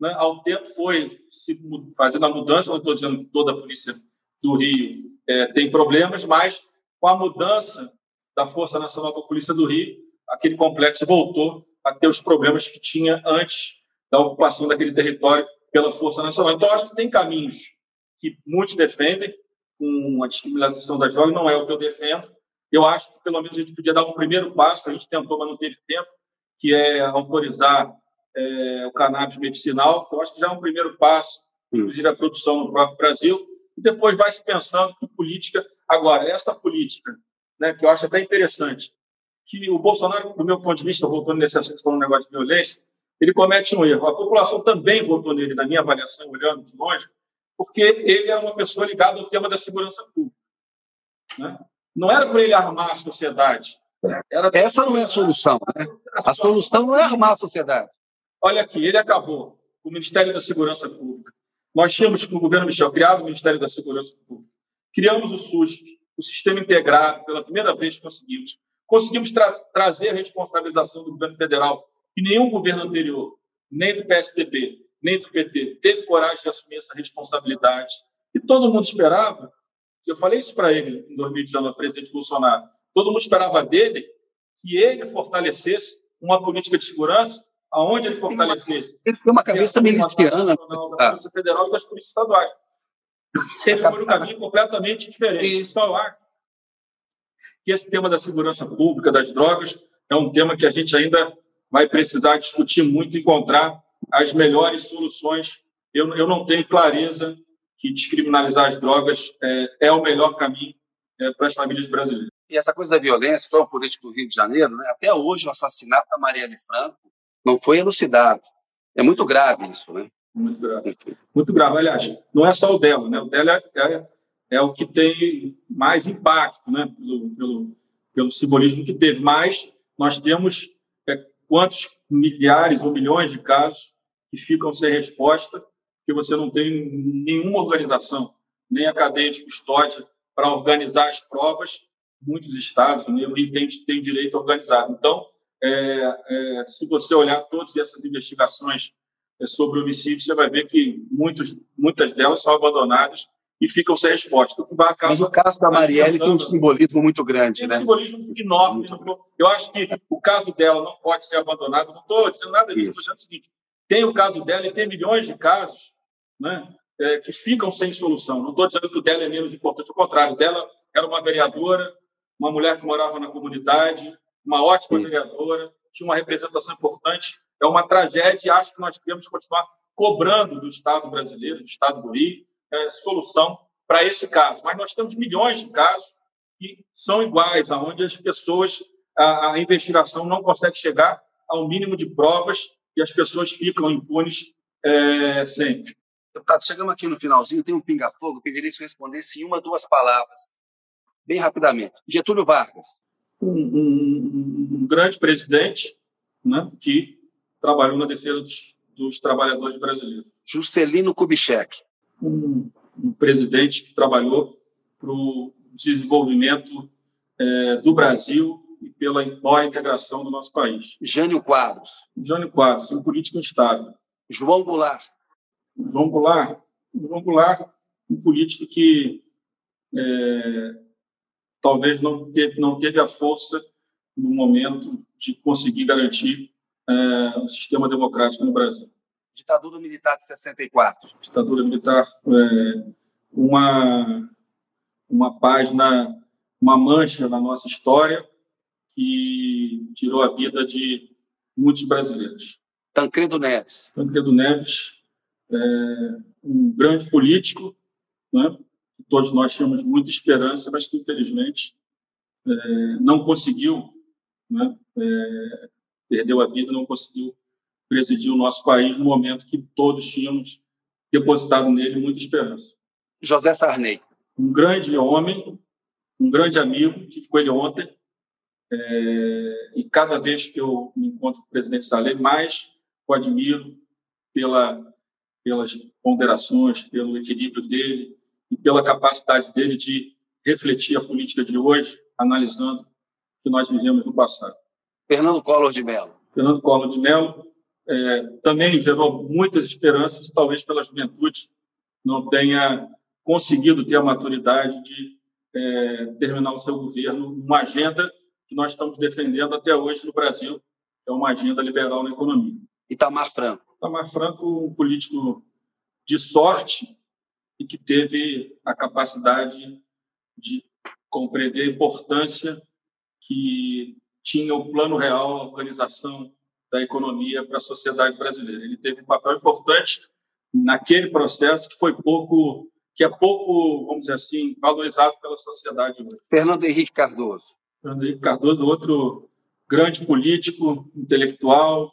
né, ao tempo, foi se fazendo a mudança, não estou dizendo que toda a polícia do Rio é, tem problemas, mas com a mudança da Força Nacional para a Polícia do Rio, aquele complexo voltou a ter os problemas que tinha antes da ocupação daquele território pela Força Nacional. Então, acho que tem caminhos que muitos defendem, com a descriminalização das drogas, não é o que eu defendo. Eu acho que, pelo menos, a gente podia dar um primeiro passo, a gente tentou, mas não teve tempo, que é autorizar é, o cannabis medicinal. Eu acho que já é um primeiro passo, inclusive a produção no próprio Brasil. E depois vai se pensando que política Agora, essa política, né, que eu acho até interessante, que o Bolsonaro, do meu ponto de vista, voltando nesse questão do negócio de violência, ele comete um erro. A população também votou nele, na minha avaliação, olhando de longe, porque ele era uma pessoa ligada ao tema da segurança pública. Né? Não era para ele armar a sociedade. Era Essa não é a solução. Né? A solução não é armar a sociedade. Olha aqui, ele acabou o Ministério da Segurança Pública. Nós tínhamos, com o governo Michel, criado o Ministério da Segurança Pública. Criamos o SUSP, o Sistema Integrado, pela primeira vez conseguimos. Conseguimos tra trazer a responsabilização do governo federal, que nenhum governo anterior, nem do PSDB, nem do PT, teve coragem de assumir essa responsabilidade. E todo mundo esperava, eu falei isso para ele em 2019, presidente Bolsonaro, todo mundo esperava dele que ele fortalecesse uma política de segurança aonde ele fortalecesse. Ele tem uma cabeça miliciana. Da Polícia Federal e das polícias estaduais. Ele foi um caminho completamente diferente. Isso. Então, eu acho que esse tema da segurança pública, das drogas, é um tema que a gente ainda vai precisar discutir muito encontrar as melhores soluções. Eu, eu não tenho clareza que descriminalizar as drogas é, é o melhor caminho é, para as famílias brasileiras. E essa coisa da violência foi um político do Rio de Janeiro, né? até hoje o assassinato da Marielle Franco não foi elucidado. É muito grave isso, né? Muito grave. Muito grave. Aliás, não é só o dela, né? O dela é, é, é o que tem mais impacto, né? Pelo, pelo, pelo simbolismo que teve. Mas nós temos é, quantos milhares ou milhões de casos que ficam sem resposta, que você não tem nenhuma organização, nem a cadeia de custódia para organizar as provas. Muitos estados, né, o tem, tem direito organizado. Então, é, é, se você olhar todas essas investigações é sobre homicídio, você vai ver que muitos, muitas delas são abandonadas e ficam sem resposta. O Mas o caso da Marielle tem um simbolismo muito grande, tem né? um simbolismo enorme. Eu acho que o caso dela não pode ser abandonado. Não estou dizendo nada disso, estou dizendo o seguinte: tem o caso dela e tem milhões de casos né, é, que ficam sem solução. Não estou dizendo que o dela é menos importante, ao contrário, dela era uma vereadora, uma mulher que morava na comunidade, uma ótima Sim. vereadora, tinha uma representação importante é uma tragédia e acho que nós temos que continuar cobrando do Estado brasileiro, do Estado do Rio, é, solução para esse caso. Mas nós temos milhões de casos que são iguais, aonde as pessoas a, a investigação não consegue chegar ao mínimo de provas e as pessoas ficam impunes é, sempre. Deputado, chegamos aqui no finalzinho, tem um pinga-fogo, pediria que você respondesse em uma, duas palavras, bem rapidamente. Getúlio Vargas. Um, um, um grande presidente né, que trabalhou na defesa dos, dos trabalhadores brasileiros. Juscelino Kubitschek. Um, um presidente que trabalhou para o desenvolvimento é, do Brasil e pela maior integração do nosso país. Jânio Quadros. Jânio Quadros, um político instável. João Goulart. João Goulart, João Goulart, um político que é, talvez não teve, não teve a força no momento de conseguir garantir é, o sistema democrático no Brasil. Ditadura militar de 64. Ditadura militar, é, uma uma página, uma mancha na nossa história que tirou a vida de muitos brasileiros. Tancredo Neves. Tancredo Neves, é um grande político, né? todos nós tínhamos muita esperança, mas que infelizmente é, não conseguiu, né? é, perdeu a vida, não conseguiu presidir o nosso país no momento que todos tínhamos depositado nele muita esperança. José Sarney. Um grande homem, um grande amigo, tive com ele ontem, é, e cada vez que eu me encontro com o presidente Sarney, mais o admiro pela, pelas ponderações, pelo equilíbrio dele e pela capacidade dele de refletir a política de hoje, analisando o que nós vivemos no passado. Fernando Collor de Mello. Fernando Collor de Mello é, também gerou muitas esperanças, talvez pela juventude não tenha conseguido ter a maturidade de é, terminar o seu governo uma agenda que nós estamos defendendo até hoje no Brasil, que é uma agenda liberal na economia. Itamar Franco. Itamar Franco, um político de sorte e que teve a capacidade de compreender a importância que tinha o plano real, a organização da economia para a sociedade brasileira. Ele teve um papel importante naquele processo que foi pouco, que é pouco, vamos dizer assim, valorizado pela sociedade hoje. Fernando Henrique Cardoso. Fernando Henrique Cardoso, outro grande político, intelectual,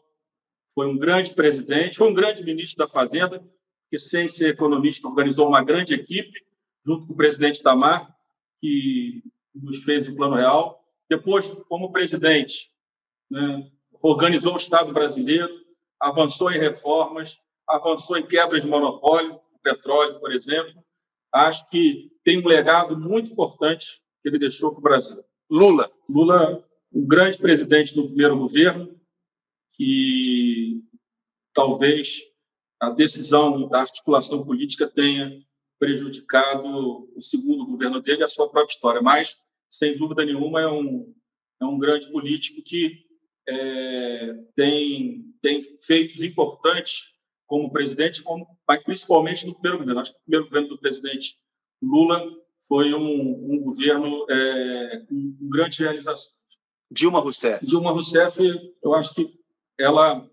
foi um grande presidente, foi um grande ministro da Fazenda, que, sem ser economista, organizou uma grande equipe, junto com o presidente Tamar, que nos fez o Plano Real. Depois, como presidente, né, organizou o Estado brasileiro, avançou em reformas, avançou em quebras de monopólio, petróleo, por exemplo. Acho que tem um legado muito importante que ele deixou para o Brasil. Lula. Lula, um grande presidente do primeiro governo, que talvez a decisão da articulação política tenha prejudicado o segundo governo dele e a sua própria história. Mas, sem dúvida nenhuma, é um, é um grande político que é, tem, tem feitos importantes como presidente, como, mas principalmente no primeiro governo. Acho que o primeiro governo do presidente Lula foi um, um governo é, com, com grandes realizações. Dilma Rousseff. Dilma Rousseff, eu acho que ela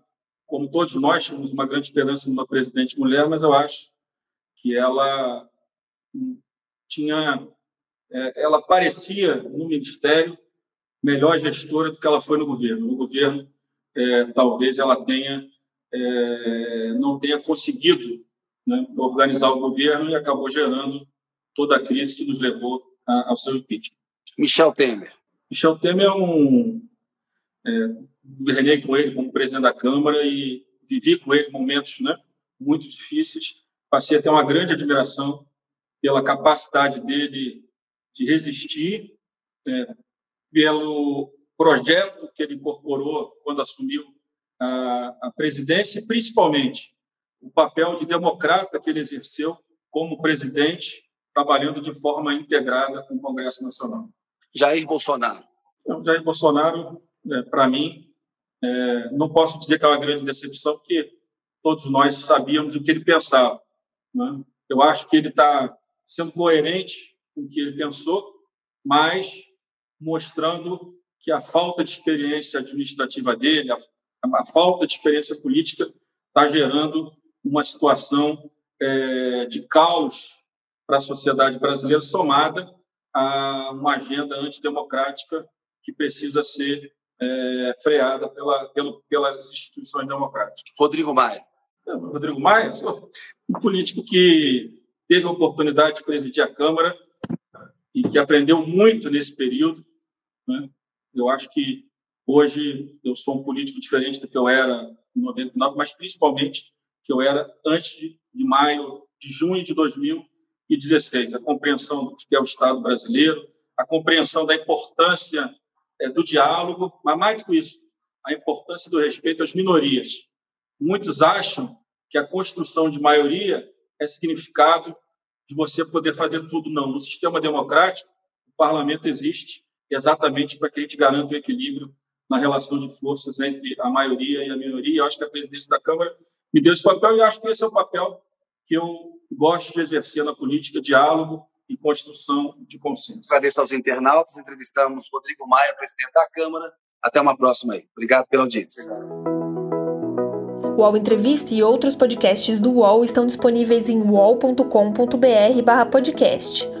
como todos nós tínhamos uma grande esperança numa presidente mulher, mas eu acho que ela tinha, é, ela parecia no ministério melhor gestora do que ela foi no governo. No governo, é, talvez ela tenha é, não tenha conseguido né, organizar o governo e acabou gerando toda a crise que nos levou ao seu impeachment. Michel Temer. Michel Temer é um é, governei com ele como presidente da Câmara e vivi com ele momentos né, muito difíceis. Passei a ter uma grande admiração pela capacidade dele de resistir, é, pelo projeto que ele incorporou quando assumiu a, a presidência e, principalmente, o papel de democrata que ele exerceu como presidente, trabalhando de forma integrada com o Congresso Nacional. Jair Bolsonaro. Então, Jair Bolsonaro, é, para mim, é, não posso dizer que é uma grande decepção, porque todos nós sabíamos o que ele pensava. Né? Eu acho que ele está sendo coerente com o que ele pensou, mas mostrando que a falta de experiência administrativa dele, a, a falta de experiência política, está gerando uma situação é, de caos para a sociedade brasileira, somada a uma agenda antidemocrática que precisa ser é, freada pela, pelo, pelas instituições democráticas. Rodrigo Maia. Rodrigo Maia, um político que teve a oportunidade de presidir a Câmara e que aprendeu muito nesse período. Né? Eu acho que hoje eu sou um político diferente do que eu era em 99, mas principalmente que eu era antes de, maio, de junho de 2016. A compreensão do que é o Estado brasileiro, a compreensão da importância é, do diálogo, mas mais do que isso, a importância do respeito às minorias. Muitos acham que a construção de maioria é significado de você poder fazer tudo. Não. No sistema democrático, o parlamento existe exatamente para que a gente garanta o equilíbrio na relação de forças entre a maioria e a minoria. Eu acho que a presidência da Câmara me deu esse papel e acho que esse é o papel que eu gosto de exercer na política, diálogo e construção de consenso. Agradeço aos internautas, entrevistamos Rodrigo Maia, presidente da Câmara. Até uma próxima aí. Obrigado pela audiência. O UOL Entrevista e outros podcasts do UOL estão disponíveis em uol.com.br/podcast.